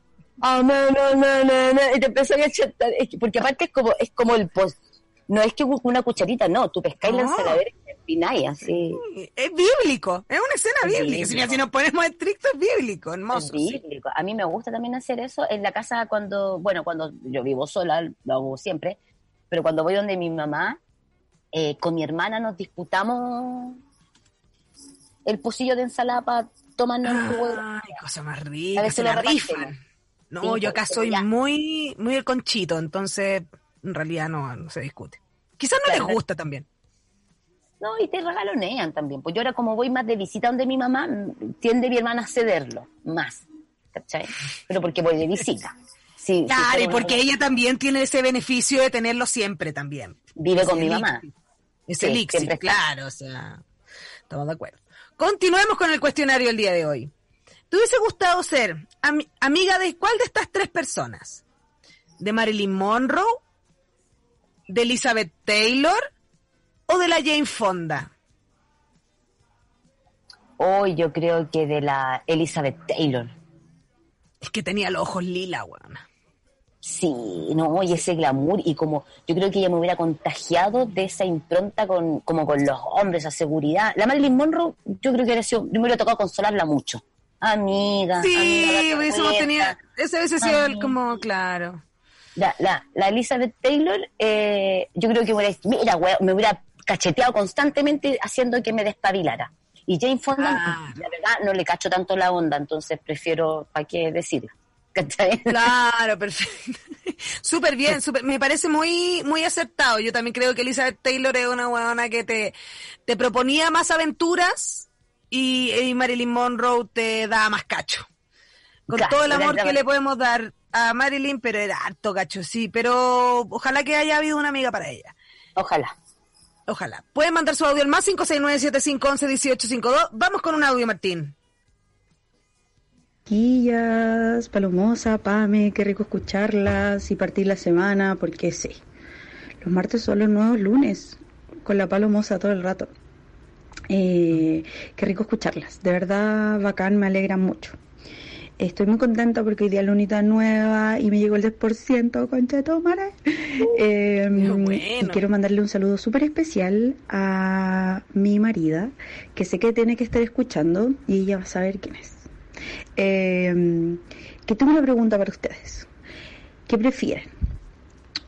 amén, no, no, no, no", y te empezás a chantar, es que- porque aparte es como, es como el post, no es que una cucharita, no, tú pescáis la No. ensaladera y empináis así, Es bíblico, es una escena Es bíblica. Si, bíblico. si nos ponemos estrictos, es bíblico, es hermoso. sí. bíblico. A mí me gusta también hacer eso en la casa cuando, bueno, cuando yo vivo sola, lo hago siempre, pero cuando voy donde mi mamá, eh, con mi hermana nos disputamos el pocillo de ensalada para tomarnos el jugo Ay, cosa más A rica, veces se la rifan. No, Sí, yo acá pues, soy ya. muy, muy el conchito, entonces en realidad no, no se discute. Quizás no Claro. les gusta también. No, y te regalonean también. Pues yo ahora como voy más de visita donde mi mamá, tiende mi hermana a cederlo más. ¿Cachai? Pero porque voy de visita. Sí, Claro, y una- porque ella también tiene ese beneficio de tenerlo siempre también. vive con mi mamá. Ese Sí, elixir, claro, o sea, estamos de acuerdo. Continuemos con el cuestionario del día de hoy. ¿Te hubiese gustado ser ami- amiga de cuál de estas tres personas? ¿De Marilyn Monroe? ¿De Elizabeth Taylor? ¿O de la Jane Fonda? Hoy yo creo que de la Elizabeth Taylor. Es que tenía los ojos lila, weón. Sí, no, y ese glamour, y como yo creo que ella me hubiera contagiado de esa impronta con, como con los hombres, esa seguridad. La Marilyn Monroe, yo creo que hubiera sido, yo me hubiera tocado consolarla mucho. Amiga, Sí, hubiésemos tenido, ese hubiese sido el como, claro. La, la, la Elizabeth Taylor, eh, yo creo que me hubiera, mira, wea, me hubiera cacheteado constantemente haciendo que me despabilara. Y Jane Fonda, Ah. la verdad, no le cacho tanto la onda, entonces prefiero, ¿para qué decirlo? ¿Cachai? Claro, perfecto. Súper bien, súper- me parece muy muy acertado. Yo también creo que Elizabeth Taylor es una huevona que te, te proponía más aventuras y, y Marilyn Monroe te da más cacho. Con Claro, todo el amor que le podemos dar a Marilyn, pero era harto cacho, sí. Pero ojalá que haya habido una amiga para ella. Ojalá. Ojalá. Pueden mandar su audio al más 569-7511-1852. Vamos con un audio, Martín. Quillas, Palomosa, Pame, qué rico escucharlas y partir la semana, porque sí, los martes son los nuevos lunes, con la Palomosa todo el rato. Eh, qué rico escucharlas, de verdad bacán, me alegran mucho. Estoy muy contenta porque hoy día la unidad nueva y me llegó el 10%, concha de tomara. Eh, bueno. Y quiero mandarle un saludo súper especial a mi marida, que sé que tiene que estar escuchando y ella va a saber quién es. Eh, que tengo una pregunta para ustedes. ¿Qué prefieren?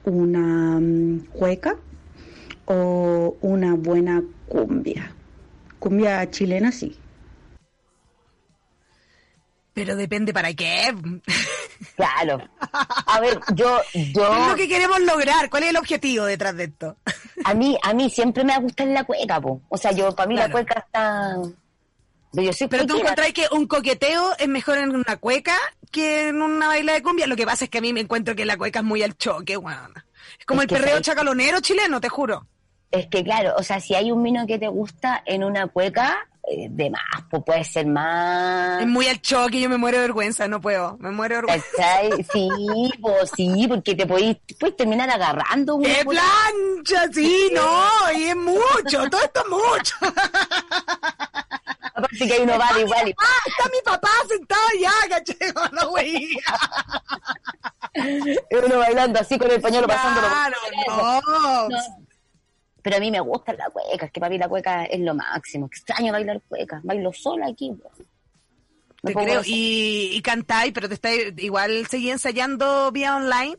¿Una mm, cueca o una buena cumbia? Cumbia chilena, sí. Pero depende para qué. Claro. A ver, yo, ¿Qué es yo, lo que queremos lograr? ¿Cuál es el objetivo detrás de esto? a mí, a mí siempre me va a gustar la cueca, po. O sea, yo, para mí Claro. la cueca está... Pero Pero tú encontrás que un coqueteo es mejor en una cueca que en una baila de cumbia. Lo que pasa es que a mí me encuentro que la cueca es muy al choque, weón. Es como Es el perreo sabes- chacalonero chileno, te juro. Es que claro, o sea, si hay un vino que te gusta en una cueca, eh, de más, pues puede ser más... Es muy al choque, yo me muero de vergüenza, no puedo. Me muero de vergüenza. ¿Cachai? Sí, pues sí, porque te podéis, puedes terminar agarrando una ¡Qué plancha! Sí, no, y es mucho, todo esto es mucho. Aparte que hay uno va de igual ¡Ah, está mi papá sentado allá, caché! Güey. y uno bailando así con el pañuelo pasándolo. Claro, no. No. Pero a mí me gusta la cueca, es que para mí la cueca es lo máximo. Extraño bailar cueca, bailo sola aquí. Te creo. Y, y cantáis, pero te está igual seguí ensayando vía online.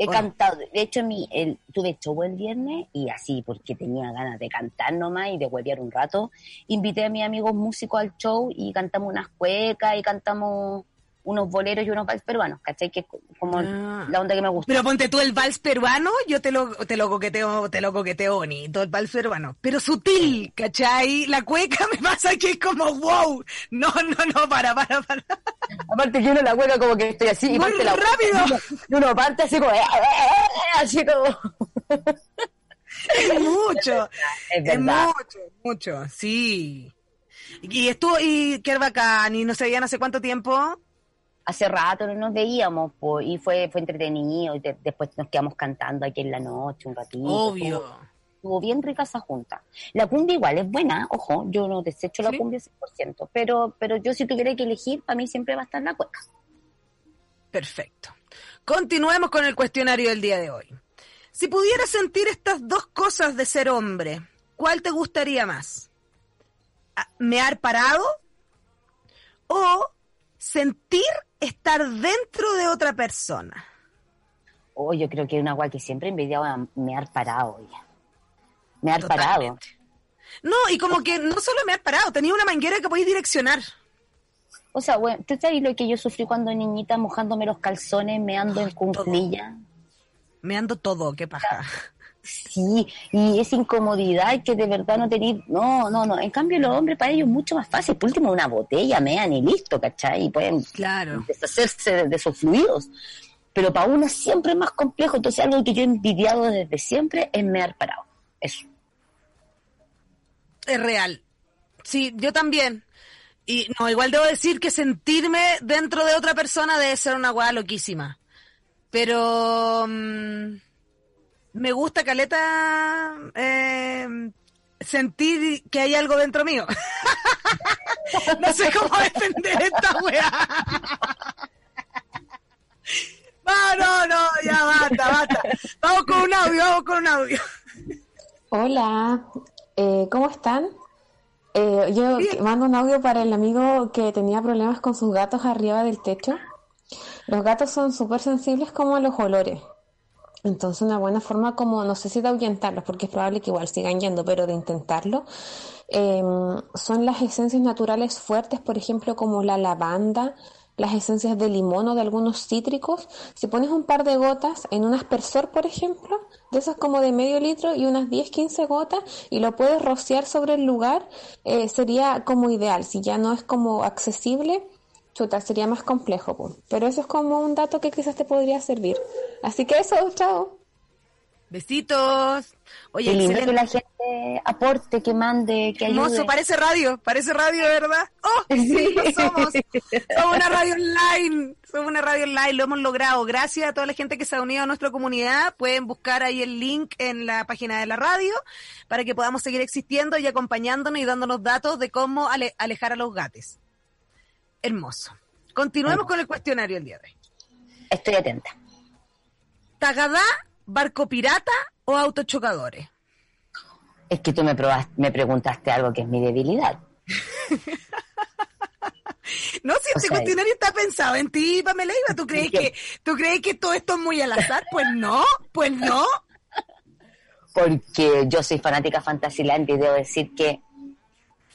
He Bueno. cantado, de hecho mi, el, tuve show el viernes y así, porque tenía ganas de cantar nomás y de huevear un rato, invité a mis amigos músicos al show y cantamos unas cuecas y cantamos unos boleros y unos vals peruanos, ¿cachai? Que es como Ah. la onda que me gusta. Pero ponte tú el vals peruano, yo te lo, te lo coqueteo, te lo coqueteo bonito, el vals peruano. Pero sutil, ¿cachai? La cueca me pasa que es como wow. No, no, no, para, para, para. Aparte que uno la cueca como que estoy así y Muy parte la rápido. Y uno parte así como, eh, eh, eh, así como. Es mucho. Es Es verdad. mucho, mucho, sí. Y estuvo, y qué bacán, y no se veían hace cuánto tiempo. Hace rato no nos veíamos, y fue, fue entretenido, y de- después nos quedamos cantando aquí en la noche un ratito. Obvio. Estuvo, estuvo bien rica esa junta. La cumbia igual es buena, ojo, yo no desecho la cumbia 100%, pero, pero yo si tuviera que elegir, para mí siempre va a estar la cueca. Perfecto. Continuemos con el cuestionario del día de hoy. Si pudieras sentir estas dos cosas de ser hombre, ¿cuál te gustaría más? ¿A- ¿Mear parado? ¿O sentir estar dentro de otra persona? Oh, yo creo que es una guay que siempre envidiaba mear parado ya. Mear parado. No, y como que no solo mear parado, tenía una manguera que podéis direccionar. O sea, bueno, ¿tú sabes lo que yo sufrí cuando niñita mojándome los calzones, meando en cunclilla? Meando todo, qué paja. Sí, y esa incomodidad que de verdad no tenéis, no, no, no, en cambio los hombres para ellos es mucho más fácil, por último una botella, mean y listo, ¿cachai? Y pueden Claro. deshacerse de, de sus fluidos, pero para uno siempre es más complejo, entonces algo que yo he envidiado desde siempre es mear parado, eso. Es real. Sí, yo también. Y no, igual debo decir que sentirme dentro de otra persona debe ser una weá loquísima. Pero mm, me gusta, Caleta, eh, sentir que hay algo dentro mío. no sé cómo defender esta weá. No, no, no, ya basta, basta. Vamos con un audio, vamos con un audio. Hola, eh, ¿cómo están? Eh, yo Bien. mando un audio para el amigo que tenía problemas con sus gatos arriba del techo. Los gatos son súper sensibles como a los olores. Entonces una buena forma como, no sé si de ahuyentarlos, porque es probable que igual sigan yendo, pero de intentarlo, eh, son las esencias naturales fuertes, por ejemplo, como la lavanda, las esencias de limón o de algunos cítricos. Si pones un par de gotas en un aspersor, por ejemplo, de esas como de medio litro y unas 10, 15 gotas y lo puedes rociar sobre el lugar, eh, sería como ideal. Si ya no es como accesible, chuta, sería más complejo. po. Pero eso es como un dato que quizás te podría servir. Así que eso, chao. Besitos. Oye, lindo que la gente aporte, que mande, que ayude. Hermoso, parece radio, parece radio, ¿verdad? ¡Oh! Sí, lo somos. Somos una radio online. Somos una radio online, lo hemos logrado. Gracias a toda la gente que se ha unido a nuestra comunidad. Pueden buscar ahí el link en la página de la radio para que podamos seguir existiendo y acompañándonos y dándonos datos de cómo ale- alejar a los gatos. Hermoso. Continuemos con el cuestionario el día de hoy. Estoy atenta. ¿Tagadá, barco pirata o autochocadores? Es que tú me, probaste, me preguntaste algo que es mi debilidad. No, si este sea, cuestionario está pensado en ti, Pamela Iba. ¿Tú crees que, tú crees que todo esto es muy al azar? Pues no, pues no. Porque yo soy fanática Fantasyland y debo decir que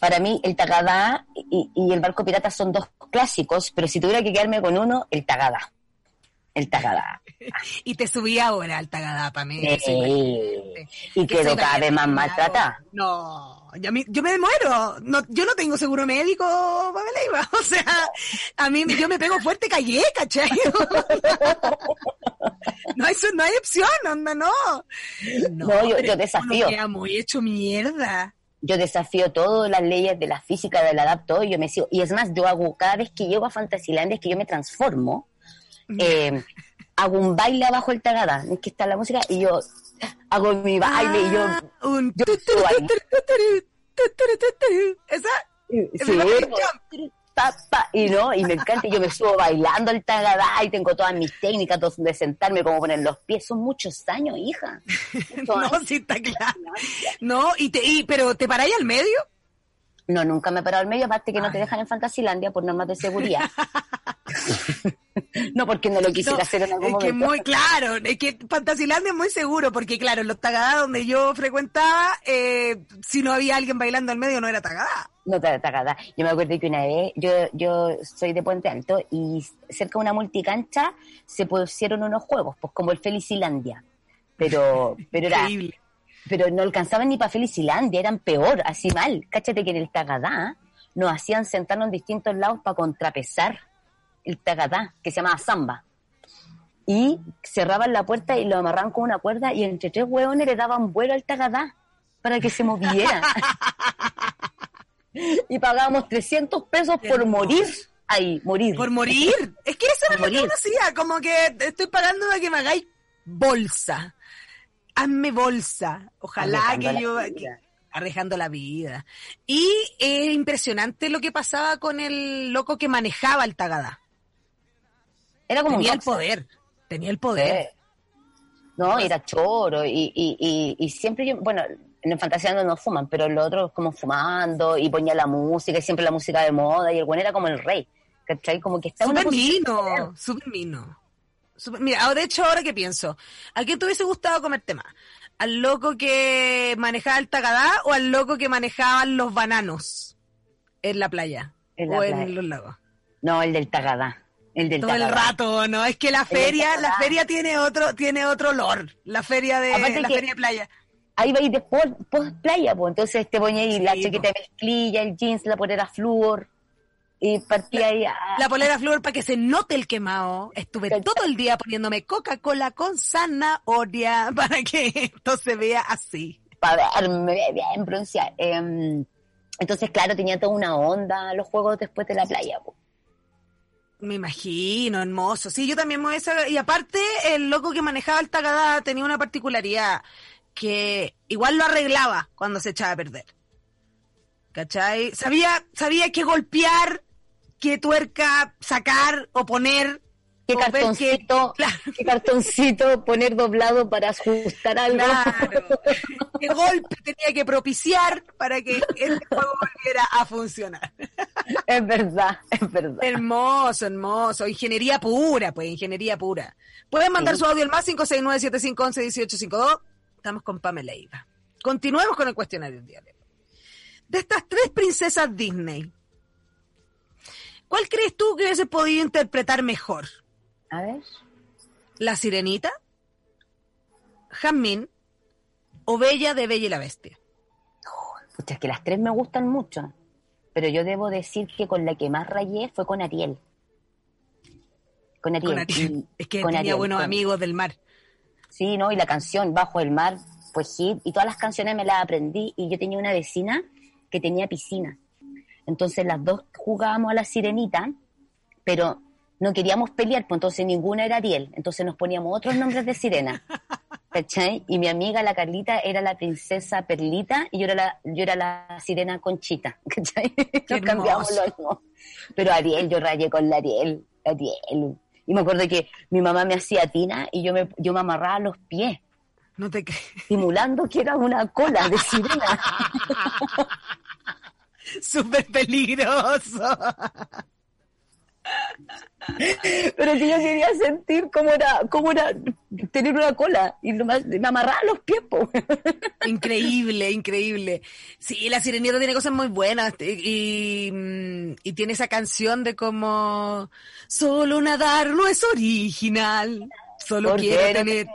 para mí el Tagadá y, y el barco pirata son dos clásicos, pero si tuviera que quedarme con uno, el Tagadá. El Tagadá. Y te subí ahora al Tagadá, Pamela. Sí. imagínate. Y Que quedó cada vez más maltratada. No, yo, me- yo me muero. No, yo no tengo seguro médico, Pamela Iba. O sea, a mí yo me pego fuerte, callé, ¿cachai? No hay, no hay opción, onda, no. No, yo- pero yo desafío. uno queda muy hecho mierda. Yo desafío todas las leyes de la física, del adapto, y yo me sigo. Y es más, yo hago, cada vez que llego a Fantasyland es que yo me transformo, eh, hago un baile abajo el Tagadá. Es que está la música y yo hago mi baile y yo... Ah, un yo. Esa Sí. Pa, pa, y no, y me encanta, y yo me subo bailando el tagadá y tengo todas mis técnicas dos- de sentarme, como poner los pies, son muchos años, hija. No, sí está claro. No, y te, y, pero ¿te paráis al medio? No, nunca me he parado al medio, aparte que no te dejan en Fantasilandia por normas de seguridad. no porque no lo quisiera No, hacer en algún es que muy claro, es que Fantasilandia es muy seguro, porque claro, en los Tagadá donde yo frecuentaba, eh, si no había alguien bailando al medio no era Tagadá. No te tagadá. Yo me acuerdo que una vez, yo, yo soy de Puente Alto y cerca de una multicancha se pusieron unos juegos, pues como el Felicilandia. Pero, pero era, Increíble. pero no alcanzaban ni para Felicilandia, eran peor, así mal. Cáchate que en el Tagadá nos hacían sentarnos en distintos lados para contrapesar el Tagadá, que se llamaba Samba. Y cerraban la puerta y lo amarraban con una cuerda y entre tres hueones le daban vuelo al Tagadá para que se moviera. y pagábamos 300 pesos por morir ahí, morir. Por morir. Es que eso era lo que morir. uno hacía, como que estoy pagando para que me hagáis bolsa. Hazme bolsa. Ojalá que yo... que- arriesgando la vida. Y es impresionante lo que pasaba con el loco que manejaba el Tagadá. Era como Tenía un el poder. Tenía el poder. Sí. No, era choro, y, y, y, y siempre yo, bueno, en el Fantaseando no fuman, pero los otros como fumando, y ponía la música, y siempre la música de moda, y el bueno era como el rey, ¿cachai? Como que está Súper mino, súper mino. Mira, ahora, de hecho, ahora que pienso, ¿a quién te hubiese gustado comerte más? ¿Al loco que manejaba el tagadá o al loco que manejaban los bananos en la playa? En la o playa. en los lagos. No, el del Tagadá, el del Todo el rato, ¿no? Es que la feria, la feria tiene otro, tiene otro olor. La feria de, Aparte la feria de playa. Ahí va a ir después, post playa, pues entonces te ponía ahí la chaqueta de mezclilla, el jeans, la polera flúor, y partía ahí a... La polera flor para que se note el quemado. Estuve todo el día poniéndome Coca-Cola con zanahoria para que esto se vea así. para verme bien bronceada. Em, entonces, claro, tenía toda una onda los juegos después de la playa. pues. Me imagino, hermoso. Sí, yo también me voy a Y aparte, el loco que manejaba el Tagadá tenía una particularidad que igual lo arreglaba cuando se echaba a perder. ¿Cachai? Sabía, sabía qué golpear, qué tuerca sacar o poner. ¿Qué cartoncito, Claro. qué cartoncito poner doblado para ajustar algo? Claro. ¿Qué golpe tenía que propiciar para que este juego volviera a funcionar? es verdad, es verdad. Hermoso, hermoso. Ingeniería pura, pues, ingeniería pura. Pueden mandar Sí. su audio al más 569-7511-1852. Estamos con Pamela Iba. Continuemos con el cuestionario del día de hoy. De estas tres princesas Disney, ¿cuál crees tú que hubiese podido interpretar mejor? A ver. ¿La Sirenita? ¿Jasmine? ¿O Bella de Bella y la Bestia? Pucha, es que las tres me gustan mucho. Pero yo debo decir que con la que más rayé fue con Ariel. Con Ariel. Con Ariel. Y- Es que con tenía Ariel, buenos con- amigos del mar. Sí, ¿no? Y la canción Bajo el Mar fue hit. Y todas las canciones me las aprendí. Y yo tenía una vecina que tenía piscina. Entonces las dos jugábamos a la sirenita, pero no queríamos pelear, pues entonces ninguna era Ariel. Entonces nos poníamos otros nombres de sirena. ¿Cachai? Y mi amiga, la Carlita, era la princesa Perlita y yo era la, yo era la sirena Conchita. ¿Cachai? Nos cambiamos hermoso. los nombres. Pero Ariel, yo rayé con la Ariel. Ariel. Y me acuerdo que mi mamá me hacía tina y yo me, yo me amarraba los pies, No te crees. simulando que era una cola de sirena. Súper peligroso. Pero que yo quería sentir cómo era, cómo era tener una cola. Y lo más- me amarraba los pies, po. Increíble, increíble. Sí, la Sirenita tiene cosas muy buenas y, y, tiene esa canción de como solo nadar no es original, solo Porque quiero tener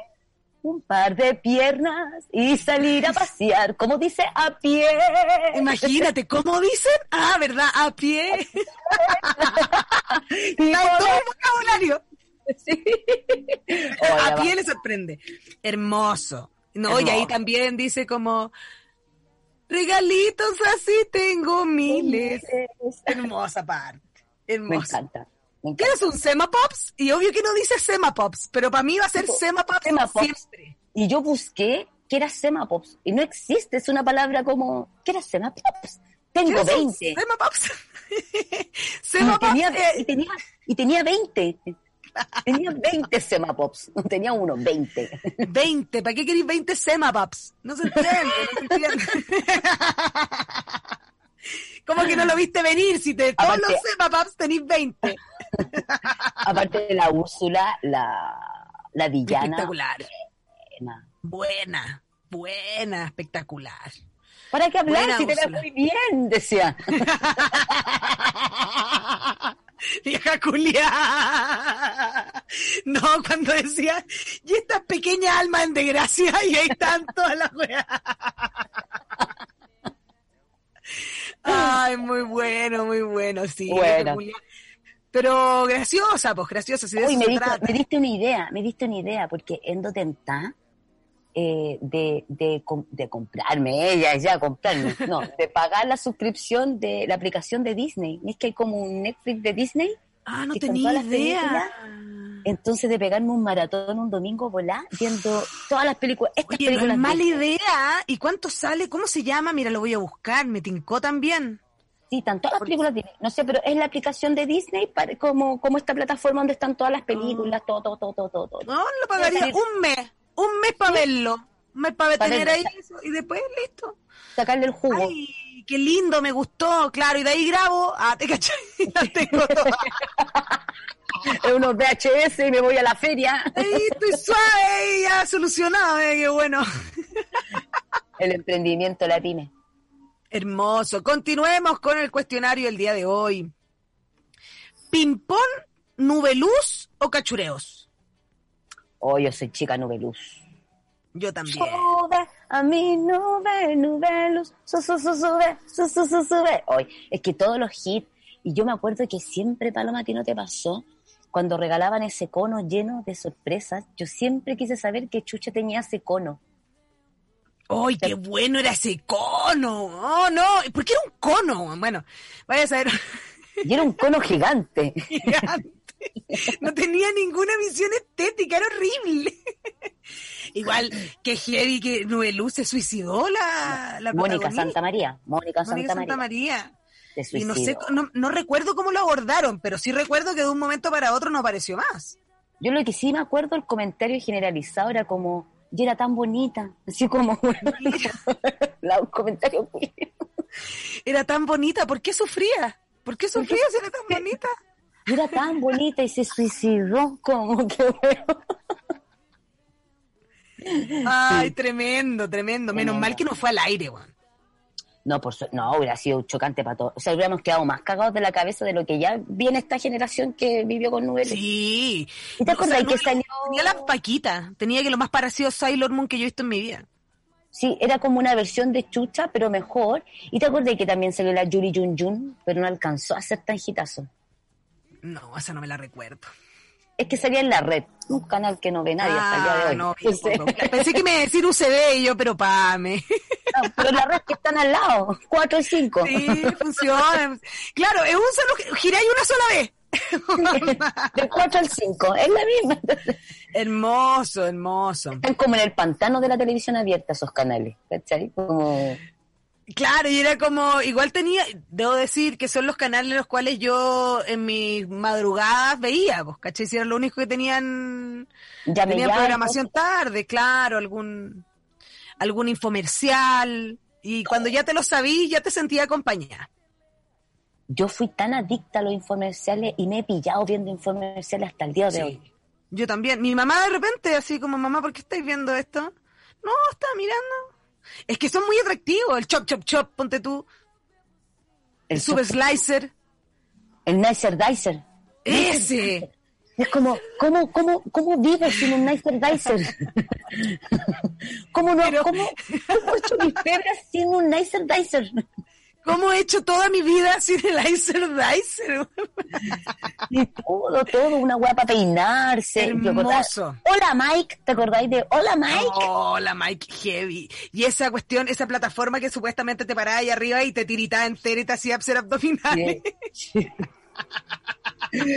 Un par de piernas y salir a pasear, como dice, a pie. Imagínate, ¿cómo dicen? Ah, ¿verdad? A pie. todo el vocabulario. Sí. A pie le sorprende. Hermoso. No, y ahí también dice como regalitos así tengo miles. Hermosa parte. Me encanta. Me encanta. ¿Quieres un Sema Pops? Y obvio que no dice Sema Pops, pero para mí va a ser Sema Pops Sema Pops. siempre. Y yo busqué que era Semapops. Y no existe, es una palabra como, ¿qué era Semapops? Tengo ¿Quieres un 20. Sema Pops. Y Sema Pops. tenía, eh, y, tenía, y tenía 20. Tenía 20 Semapops. No tenía uno, 20. 20. ¿Para qué queréis 20 Sema Pops? No se entiende, no se entiende. ¿Cómo que no lo viste venir? Si te todos Aparte- los Sema Pops tenéis 20. Aparte de la Úrsula, la, la villana. Espectacular. buena. Buena, buena, espectacular. ¿Para qué hablar Buena si te ves muy bien? Decía. Vieja culia. No, cuando decía, y estas pequeñas almas en desgracia, y ahí están todas las weas. Ay, muy bueno, muy bueno, sí. Culia. Pero graciosa, pues graciosa, si Uy, me diste, me diste una idea, me diste una idea, porque Endo Tentá, eh, de, de, de comprarme, ella ya comprarme, no, de pagar la suscripción de la aplicación de Disney. ¿Es que hay como un Netflix de Disney? Ah, no tenía todas las idea. Entonces de pegarme un maratón un domingo volá viendo todas las películas, estas Oye, no películas. es mala idea. ¿Y cuánto sale? ¿Cómo se llama? Mira, lo voy a buscar. Me tincó también. Sí, están todas las películas Disney. No sé, pero es la aplicación de Disney para, como, como esta plataforma donde están todas las películas, todo, todo, todo, todo, todo. todo. No, lo pagaría un mes. Un mes para verlo. Un mes para Pa' tener ahí eso. Y después listo. Sacarle el jugo. Ay, qué lindo, me gustó. Claro, y de ahí grabo. Ah, te cachai. Ya tengo todo. Es unos VHS y me voy a la feria. Ahí estoy suave y ya solucionado. eh, qué bueno. El emprendimiento la pyme. Hermoso. Continuemos con el cuestionario del día de hoy. ¿Pimpón, nubeluz o cachureos? Oh, yo soy chica nubeluz. Yo también. Sube a mi nube, nube luz, su, su, su, sube, su, su, su, sube. Hoy, es que todos los hits, y yo me acuerdo que siempre, Paloma, que no te pasó, cuando regalaban ese cono lleno de sorpresas, yo siempre quise saber qué chucha tenía ese cono. ¡Ay, qué bueno era ese cono! ¡Oh, no! ¿Por qué era un cono? Bueno, vaya a saber. Y era un cono gigante. gigante. No tenía ninguna visión estética, era horrible. Igual que heavy que Nubeluz se suicidó la, la Mónica. Santa María. Mónica Santa Mónica Santa María. Y no sé, no, no recuerdo cómo lo abordaron, pero sí recuerdo que de un momento para otro no apareció más. Yo lo que sí me acuerdo, el comentario generalizado era como, y era tan bonita. Así como, la, un comentario muy- Era tan bonita, ¿por qué sufría? ¿Por qué sufría si era tan bonita? Era tan bonita y se suicidó como que bueno. Ay, tremendo, tremendo. Menos mal que no fue al aire, weón. No, por su- no, hubiera sido chocante para todos. O sea, hubiéramos quedado más cagados de la cabeza de lo que ya viene esta generación que vivió con Nubel. Sí. ¿Y te O sea, acordás no, que salió? Tenía la Paquita. Tenía que lo más parecido a Sailor Moon que yo he visto en mi vida. Sí, era como una versión de Chucha, pero mejor. ¿Y te acordás que también salió la Yuri Jun Jun, pero no alcanzó a ser tan hitazo? No, esa no me la recuerdo. Es que salía en la red, un canal que no ve nadie hasta el día de Ah, hoy. no, bien. Pensé que me iba a decir UCB y yo, pero pame. No, pero la red que están al lado, 4 y 5. Sí, funciona. Claro, es un solo, giráis una sola vez. De 4 al 5, es la misma. hermoso, hermoso. Están como en el pantano de la televisión abierta esos canales, ¿cachai? Como... Claro, y era como, igual tenía, debo decir que son los canales los cuales yo en mis madrugadas veía, pues, ¿cachai? Si era lo único que tenían, Ya tenían programación tarde, claro, algún, algún infomercial, y cuando ya te lo sabí, ya te sentía acompañada. Yo fui tan adicta a los infomerciales y me he pillado viendo infomerciales hasta el día de hoy. Sí. Yo también. Mi mamá de repente, así como, mamá, ¿por qué estáis viendo esto? No, estaba mirando. Es que son muy atractivos. El chop, chop, chop, ponte tú. El, El super slicer. El Nicer Dicer. Ese. Es como, ¿cómo, cómo, cómo vives sin un Nicer Dicer? ¿Cómo no, Pero- cómo, cómo sin un Nicer Dicer? ¿Cómo he hecho toda mi vida sin el Icer Dicer? Y todo, todo, una para peinarse. Hermoso. Hola Mike, ¿te acordáis de Hola Mike? Hola, Mike Heavy. Y esa cuestión, esa plataforma que supuestamente te paraba ahí arriba y te tiritaba entera y te hacía hacer abdominales.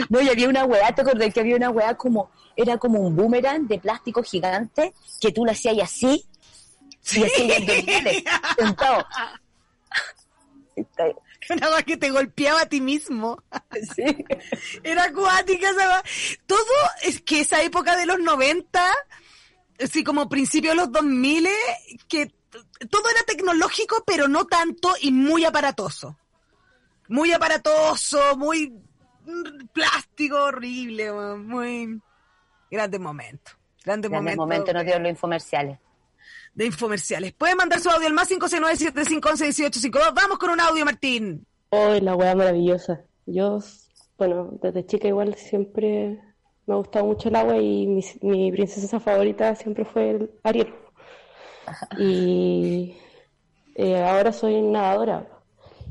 No, y había una weá, ¿te acordás que había una weá como, era como un boomerang de plástico gigante que tú le hacías así y hacías abdominales, sentado. Una que te golpeaba a ti mismo. Sí. Era acuática esa Todo es que esa época de los 90, así como principio de los 2000, que todo era tecnológico, pero no tanto y muy aparatoso. Muy aparatoso, muy plástico, horrible, muy grandes momentos. Grandes En el momentos momento nos dio los infomerciales. De infomerciales. Pueden mandar su audio al más 569-7511-1852. Vamos con un audio, Martín. Oh, la weá maravillosa. Yo, bueno, desde chica igual siempre me ha gustado mucho el agua y mi, mi princesa favorita siempre fue el Ariel. Y eh, ahora soy nadadora.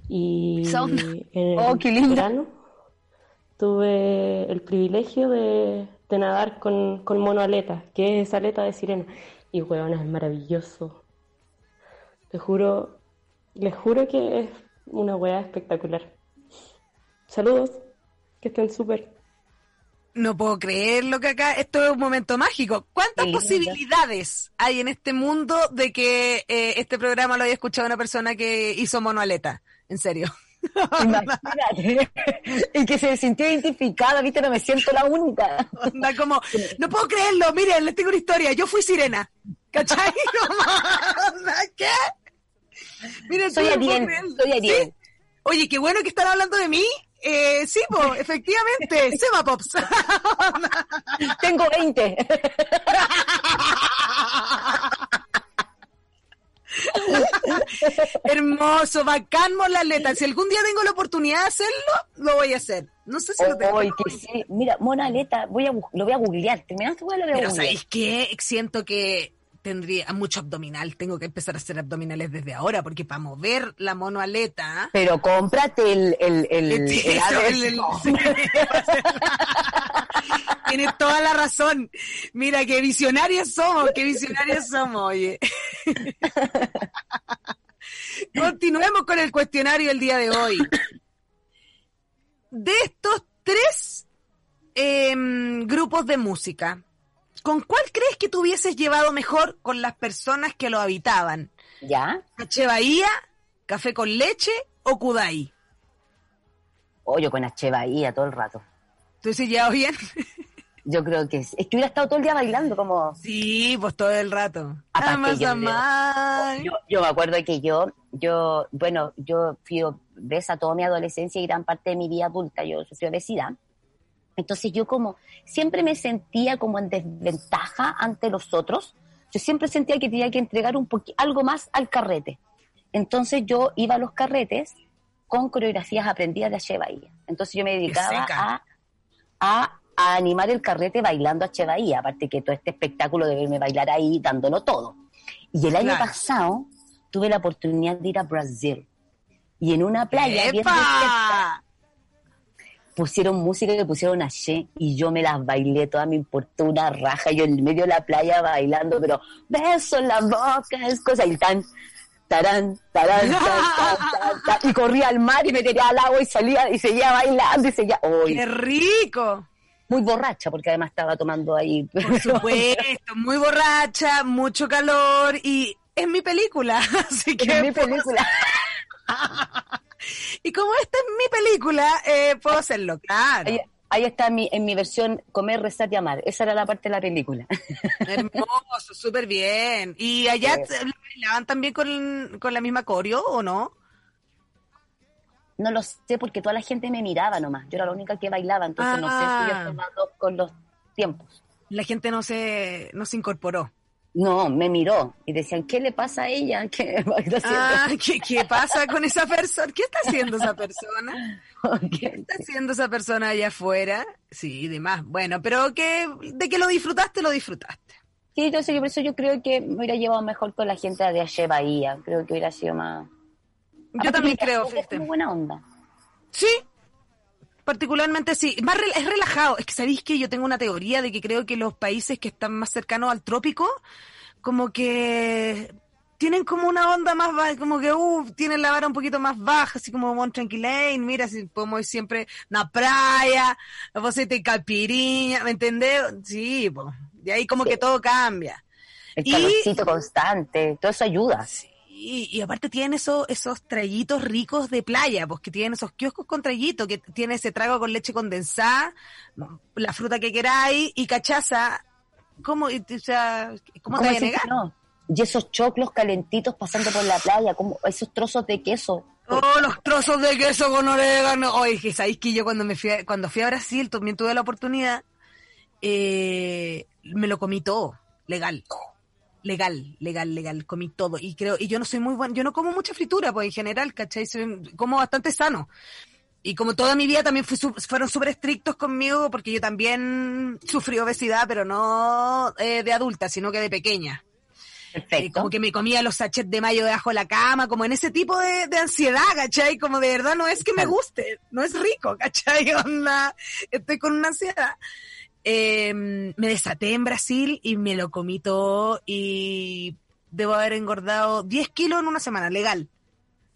Y en el Oh, qué lindo. verano tuve el privilegio de, de nadar con, con monoaleta, que es aleta de sirena. Y weón, es maravilloso. Te juro, les juro que es una weá espectacular. Saludos, que estén súper. No puedo creer lo que acá, esto es un momento mágico. ¿Cuántas posibilidades hay en este mundo de que eh, este programa lo haya escuchado una persona que hizo monoaleta? En serio. Imagínate. y que se sintió identificada, viste, no me siento la única. Onda como, no puedo creerlo, miren, les tengo una historia, yo fui sirena. ¿Cachai? ¿Qué? Miren, Soy no Ariel, soy Ariel. ¿Sí? Oye, qué bueno que están hablando de mí. Eh, sí, po, efectivamente, Seba Pops. Tengo 20. Hermoso, bacán molaleta. Si algún día tengo la oportunidad de hacerlo, lo voy a hacer. No sé si lo tengo. Que sí. Mira, Mona Aleta, voy a, lo voy a googlear. Terminaste, lo voy a Pero googlear. ¿sabéis qué? Siento que tendría mucho abdominal. Tengo que empezar a hacer abdominales desde ahora, porque para mover la monoaleta... Pero cómprate el, el, el, el, eso, el- el- sí. Tienes toda la razón. Mira, qué visionarios somos, qué visionarios somos, oye. Continuemos con el cuestionario el día de hoy. De estos tres em, grupos de música, ¿con cuál crees que te hubieses llevado mejor con las personas que lo habitaban? ¿Ya? ¿H. Bahía, Café con Leche o Kudai? Oh, yo con H. Bahía todo el rato. ¿Tú se llevado bien? Yo creo que es, es que hubiera estado todo el día bailando como... Sí, pues todo el rato. Aparte, yo. Yo, yo me acuerdo que yo yo, bueno, yo fui obesa toda mi adolescencia y gran parte de mi vida adulta, yo sufrí obesidad. Entonces yo como siempre me sentía como en desventaja ante los otros. Yo siempre sentía que tenía que entregar un algo más al carrete. Entonces yo iba a los carretes con coreografías aprendidas de H. Bahía. Entonces yo me dedicaba a, a, animar el carrete bailando H. Bahía, aparte que todo este espectáculo de verme bailar ahí dándolo todo. Y el año pasado tuve la oportunidad de ir a Brasil. Y en una playa pusieron música que pusieron H y yo me las bailé, toda me importó una raja, yo en medio de la playa bailando, pero beso en la boca, es cosa, y tan, tarán, tarán, y corría al mar y me tiraba al agua y salía y seguía bailando y seguía. ¡Qué rico! Muy borracha, porque además estaba tomando ahí. Por supuesto, muy borracha, mucho calor y es mi película, así que... Es mi película. y como esta es mi película, eh, puedo hacerlo, claro. Ahí está en mi, en mi versión Comer, Rezar y Amar. Esa era la parte de la película. Hermoso, súper bien. ¿Y allá bailaban también con, con la misma coreo o no? No lo sé porque toda la gente me miraba nomás. Yo era la única que bailaba, entonces no sé si yo Ah. estaba con los tiempos. La gente no se, no se incorporó. No, me miró y decían, ¿qué le pasa a ella? ¿Qué baila haciendo? Ah, ¿qué, ¿qué pasa con esa persona? ¿Qué está haciendo esa persona? ¿Qué está haciendo esa persona allá afuera? Sí, demás. Bueno, pero que de que lo disfrutaste, lo disfrutaste. Sí, entonces yo por eso yo creo que me hubiera llevado mejor con la gente de Ache Bahía. Creo que hubiera sido más... Yo también creo, es fíjate. muy buena onda. Sí, particularmente sí. Más rela- es relajado. Es que sabéis que yo tengo una teoría de que creo que los países que están más cercanos al trópico, como que tienen como una onda más baja, como que uh, tienen la vara un poquito más baja, así como Mont Tranquilane, mira, si podemos ir siempre a una playa, vos te calpiriña, ¿me entendés? Sí, pues. De ahí como Sí. que todo cambia. El Y- calorcito constante, todo eso ayuda. Y, y aparte tienen esos, esos traguitos ricos de playa, pues que tienen esos kioscos con traguito, que tiene ese trago con leche condensada, la fruta que queráis y cachaza. ¿Cómo, y- o sea, ¿cómo te voy a negar? no? Y esos choclos calentitos pasando por la playa, como esos trozos de queso. Oh, los trozos de queso con orégano. Oye, que sabéis que yo cuando me fui a, cuando fui a Brasil también tuve la oportunidad, eh, me lo comí todo, legal. Legal, legal, legal, comí todo. Y creo, y yo no soy muy bueno, yo no como mucha fritura, pues en general, ¿cachai? Soy- como bastante sano. Y como toda mi vida también fui su- fueron súper estrictos conmigo, porque yo también sufrí obesidad, pero no eh, de adulta, sino que de pequeña. Eh, Perfecto. como que me comía los sachets de mayo debajo de la cama, como en ese tipo de, de ansiedad, ¿cachai? Como de verdad no es que me guste, no es rico, ¿cachai? Onda, estoy con una ansiedad. Eh, me desaté en Brasil y me lo comí todo y debo haber engordado 10 kilos en una semana, legal.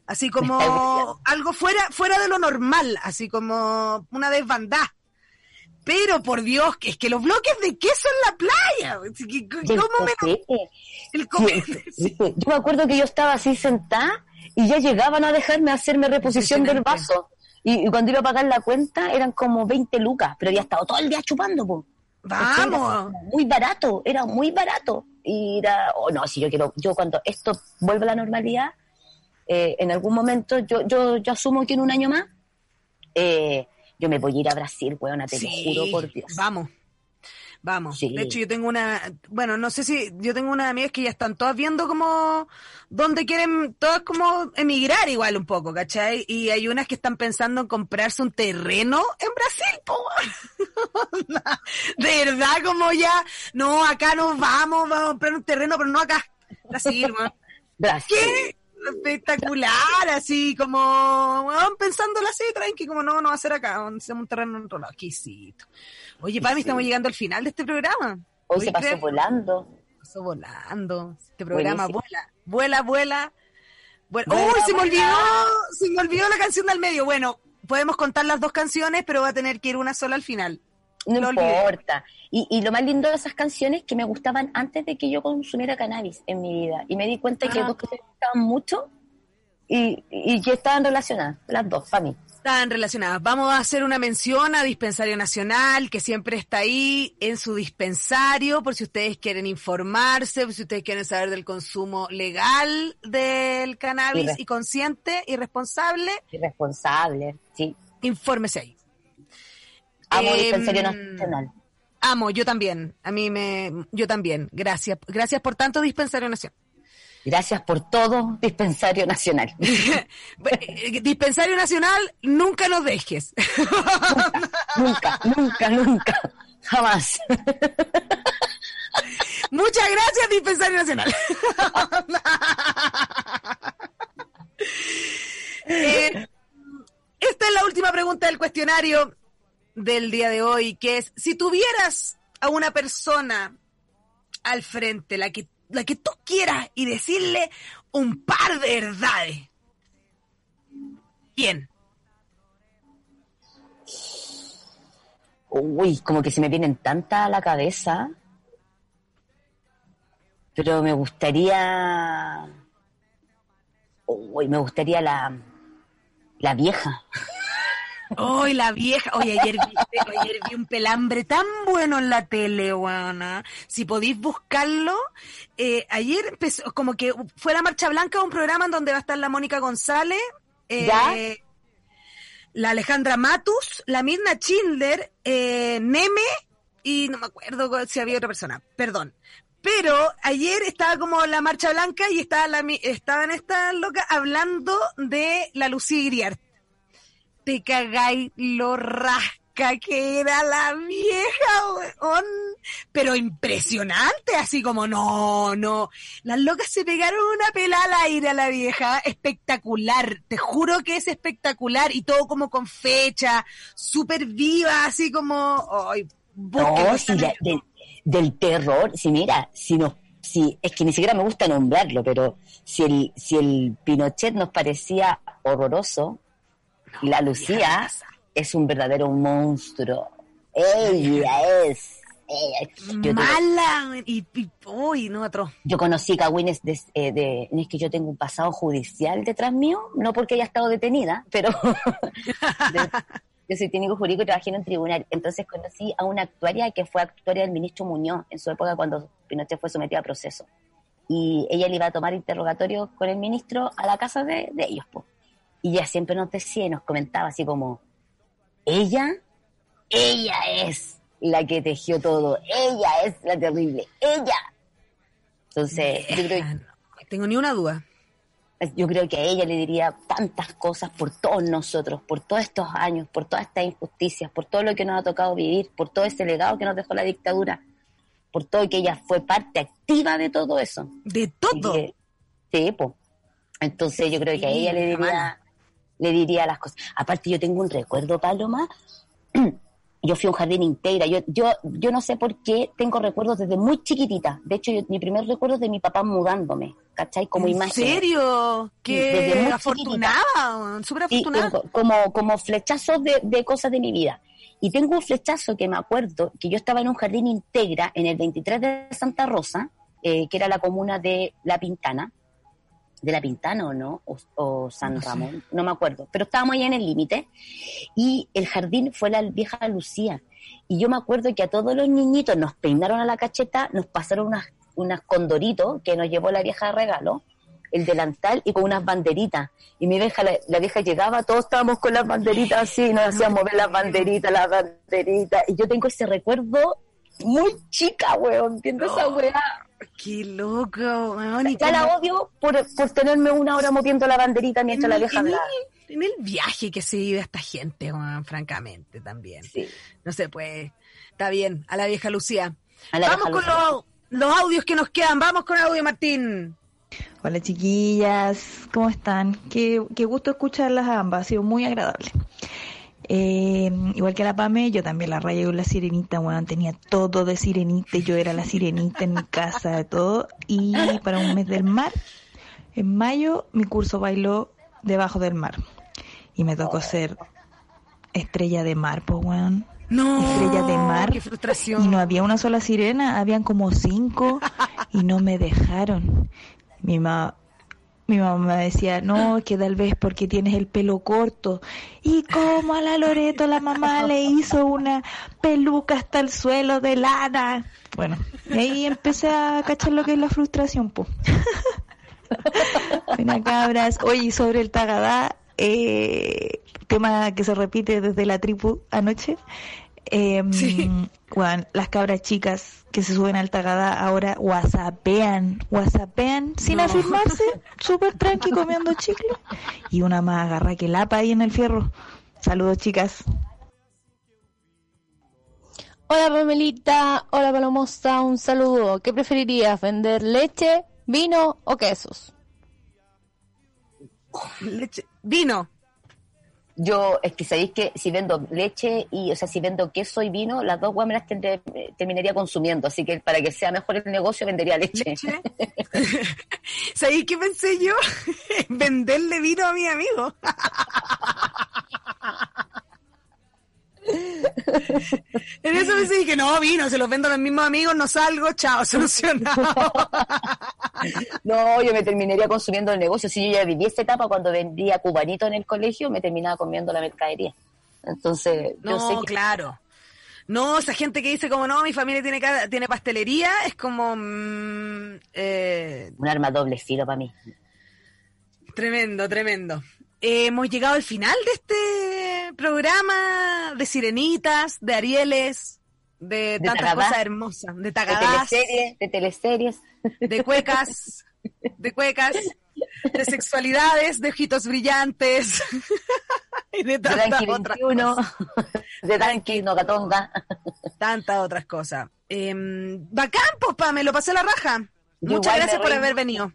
Así como algo fuera, fuera de lo normal, así como una desbandada. Pero por Dios, que es que los bloques de queso en la playa. ¿Cómo me el copete? Yo me acuerdo que yo estaba así sentada y ya llegaban a dejarme hacerme reposición del vaso. Y, y cuando iba a pagar la cuenta eran como 20 lucas, pero había estado todo el día chupando, po. Vamos. Era muy barato, era muy barato. Y era, oh no, si yo quiero, yo cuando esto vuelva a la normalidad, eh, en algún momento, yo, yo, yo asumo que en un año más, eh, yo me voy a ir a Brasil, weona, te lo juro por Dios. Vamos. Vamos. Sí. De hecho, yo tengo una, bueno, no sé si, yo tengo unas amigas que ya están todas viendo como, dónde quieren, todas como emigrar igual un poco, ¿cachai? Y hay unas que están pensando en comprarse un terreno en Brasil, po. De verdad, como ya, no, acá nos vamos, vamos a comprar un terreno, pero no acá. Brasil, weón. Brasil. ¿Qué? Espectacular, así como, pensándolo así, tranqui, como no, no va a ser acá, hacer un terreno en otro lado. Exquisito. Oye, Pami, estamos llegando al final de este programa. Hoy ¿Puedes se pasó creer? volando. Pasó volando. Este programa Buenísimo. vuela, vuela, vuela. ¡Uy, se me olvidó! Se me olvidó la canción del medio. Bueno, podemos contar las dos canciones, pero va a tener que ir una sola al final. No importa. Y, y lo más lindo de esas canciones es que me gustaban antes de que yo consumiera cannabis en mi vida. Y me di cuenta que Ah. dos que me gustaban mucho y, y que estaban relacionadas, las dos, para mí. Están relacionadas. Vamos a hacer una mención a Dispensario Nacional, que siempre está ahí en su dispensario, por si ustedes quieren informarse, por si ustedes quieren saber del consumo legal del cannabis Irre- y consciente y responsable, Irresponsable, sí. infórmese ahí. Amo Em, Dispensario Nacional. Amo, yo también. A mí me, yo también. Gracias, gracias por tanto Dispensario Nacional. Gracias por todo, Dispensario Nacional. Eh, Dispensario Nacional, nunca nos dejes. nunca, nunca, nunca. Jamás. Muchas gracias, Dispensario Nacional. Eh, esta es la última pregunta del cuestionario del día de hoy, que es, si tuvieras a una persona al frente, la que, la que tú quieras, y decirle un par de verdades, ¿quién? Uy, como que se me vienen tantas a la cabeza. Pero me gustaría. Uy, me gustaría la. La vieja. Hoy la vieja, oye, ayer vi, ayer vi un pelambre tan bueno en la tele, guana. Si podéis buscarlo, eh, ayer empezó, como que fue la Marcha Blanca, un programa en donde va a estar la Mónica González, eh, ¿Ya? la Alejandra Matus, la Mirna Schindler, eh, Neme, y no me acuerdo si había otra persona, perdón. Pero ayer estaba como la Marcha Blanca y estaba la, estaban estas locas hablando de la Lucía Iriart te cagáis lo rasca que era la vieja, weón. Pero impresionante, así como, no, no. Las locas se pegaron una pela al aire a la vieja, espectacular. Te juro que es espectacular y todo como con fecha, súper viva, así como, ay, No, si la- del, del terror. Si mira, si nos. Si, es que ni siquiera me gusta nombrarlo, pero si el, si el Pinochet nos parecía horroroso, la Lucía es un verdadero monstruo. Ella es. ella. Yo, Mala, y, y uy, no, otro. yo conocí Cagüines de, eh, de- es que yo tengo un pasado judicial detrás mío, no porque haya estado detenida, pero de- yo soy técnico jurídico y trabajé en un tribunal. Entonces conocí a una actuaria que fue actuaria del ministro Muñoz en su época cuando Pinochet fue sometido a proceso. Y ella le iba a tomar interrogatorio con el ministro a la casa de, de ellos. po. Y ella siempre nos decía y nos comentaba así como, ella, ella es la que tejió todo, ella es la terrible, ella. Entonces, yo creo, No tengo ni una duda. yo creo que a ella le diría tantas cosas por todos nosotros, por todos estos años, por todas estas injusticias, por todo lo que nos ha tocado vivir, por todo ese legado que nos dejó la dictadura, por todo que ella fue parte activa de todo eso. De todo. Que- sí, po. Entonces yo creo que a ella le diría, le diría las cosas. Aparte yo tengo un recuerdo, Paloma. Yo fui a un jardín integra. Yo, yo, yo no sé por qué tengo recuerdos desde muy chiquitita. De hecho, yo- mi primer recuerdo es de mi papá mudándome, ¿cachai? Como ¿En imagen. serio? Qué afortunada, súper afortunada. como, como flechazos de, de cosas de mi vida. Y tengo un flechazo que me acuerdo que yo estaba en un jardín integra en el 23 de Santa Rosa, eh, que era la comuna de La Pintana, de La Pintana o no, o, o San No sé. Ramón, no me acuerdo, pero estábamos ahí en el límite. Y el jardín fue la vieja Lucía. Y yo me acuerdo que a todos los niñitos nos peinaron a la cacheta, nos pasaron unas, unas condoritos que nos llevó la vieja de regalo, el delantal y con unas banderitas. Y mi vieja, la, la vieja llegaba, todos estábamos con las banderitas así, nos hacían mover las banderitas, las banderitas. Y yo tengo ese recuerdo muy chica, weón, viendo esa weá. Qué loco, weón. Ya la odio por, por tenerme una hora moviendo la banderita mientras la en, vieja en el, en el viaje que se vive esta gente, weón, francamente, también. Sí. No se puede. Está bien, a la vieja Lucía. A la Vamos vieja con Lucía. los, los audios que nos quedan. Vamos con audio, Martín. Hola chiquillas, ¿cómo están? Qué, qué gusto escucharlas a ambas, ha sido muy agradable. Eh, igual que la Pame, yo también la rayé con la sirenita, weón, tenía todo de sirenita, yo era la sirenita en mi casa, de todo. Y para un mes del mar, en mayo, mi curso bailó debajo del mar. Y me tocó ser estrella de mar, pues weón. No. Estrella de mar. Qué frustración. Y no había una sola sirena, habían como cinco y no me dejaron. Mi mamá, mi mamá decía, no, que tal vez porque tienes el pelo corto. Y como a la Loreto la mamá le hizo una peluca hasta el suelo de lana. Bueno, y ahí empecé a cachar lo que es la frustración, pues. Buena cabras. Oye, sobre el tagadá, eh, tema que se repite desde la tribu anoche. Eh, bueno, las cabras chicas que se suben al tagadá ahora whatsappean, whatsappean sin afirmarse, súper tranqui comiendo chicle. Y una más agarra que lapa ahí en el fierro. Saludos chicas. Hola Pamelita, hola Palomosa, un saludo. ¿Qué preferirías, vender leche, vino o quesos? Leche, vino. Yo, es que sabéis que si vendo leche y, o sea, si vendo queso y vino, las dos weas me las eh, terminaría consumiendo. Así que para que sea mejor el negocio, vendería leche. ¿Leche? ¿Sabéis qué pensé yo? En Venderle vino a mi amigo. En eso pensé dije, no, vino, se los vendo a los mismos amigos, no salgo, chao, solucionado. No, yo me terminaría consumiendo el negocio. Si yo ya viví esta etapa cuando vendía cubanito en el colegio, me terminaba comiendo la mercadería. Entonces, yo sé No, que claro. No, esa gente que dice como, no, mi familia tiene, tiene pastelería, es como... mm, eh, un arma doble filo para mí. Tremendo, tremendo. Eh, hemos llegado al final de este programa de sirenitas, de arieles, de, De tantas tagadá. cosas hermosas, de De tagadás, teleseries, de teleseries. de cuecas, de cuecas, de sexualidades, de ojitos brillantes y de De tantas Danqui otras 21, cosas. de Danqui Nogatonga. Tantas otras cosas. Eh, bacán, pues, me lo pasé la raja. Muchas igual gracias por haber venido.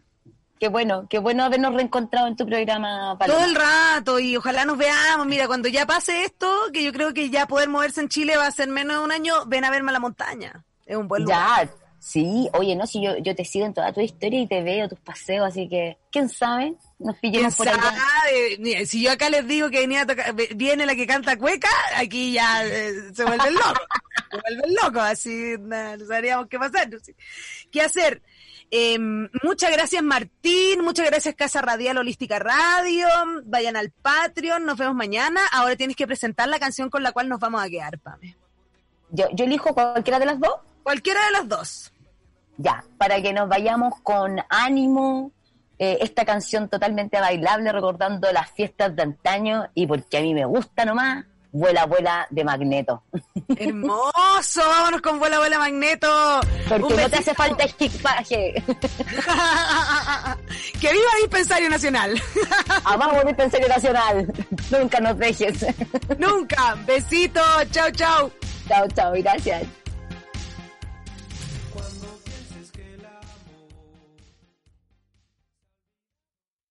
Qué bueno, qué bueno habernos reencontrado en tu programa, Paloma. Todo el rato y ojalá nos veamos. Mira, cuando ya pase esto, que yo creo que ya poder moverse en Chile va a ser menos de un año, ven a verme a la montaña. Es un buen lugar. Ya, sí, oye, no, si yo, yo te sigo en toda tu historia y te veo tus paseos, así que, ¿quién sabe? Nos ¿Quién pillemos por allá. Mira, si yo acá les digo que venía a tocar- viene la que canta cueca, aquí ya eh, se vuelven locos. se vuelven locos, así na, no sabríamos qué pasar. no sé. ¿Qué hacer? Eh, muchas gracias Martín, muchas gracias Casa Radial Holística Radio, vayan al Patreon, nos vemos mañana. Ahora tienes que presentar la canción con la cual nos vamos a quedar, Pame. Yo, yo elijo cualquiera de las dos. Cualquiera de las dos. Ya, para que nos vayamos con ánimo, eh, esta canción totalmente bailable, recordando las fiestas de antaño y porque a mí me gusta nomás, Vuela, vuela de Magneto. Hermoso, vámonos con Vuela, Vuela Magneto. Porque no te hace falta equipaje. que viva el dispensario nacional. Amamos el Dispensario Nacional. Nunca nos dejes. Nunca. Besito. Chao, chao. Chao, chao, gracias.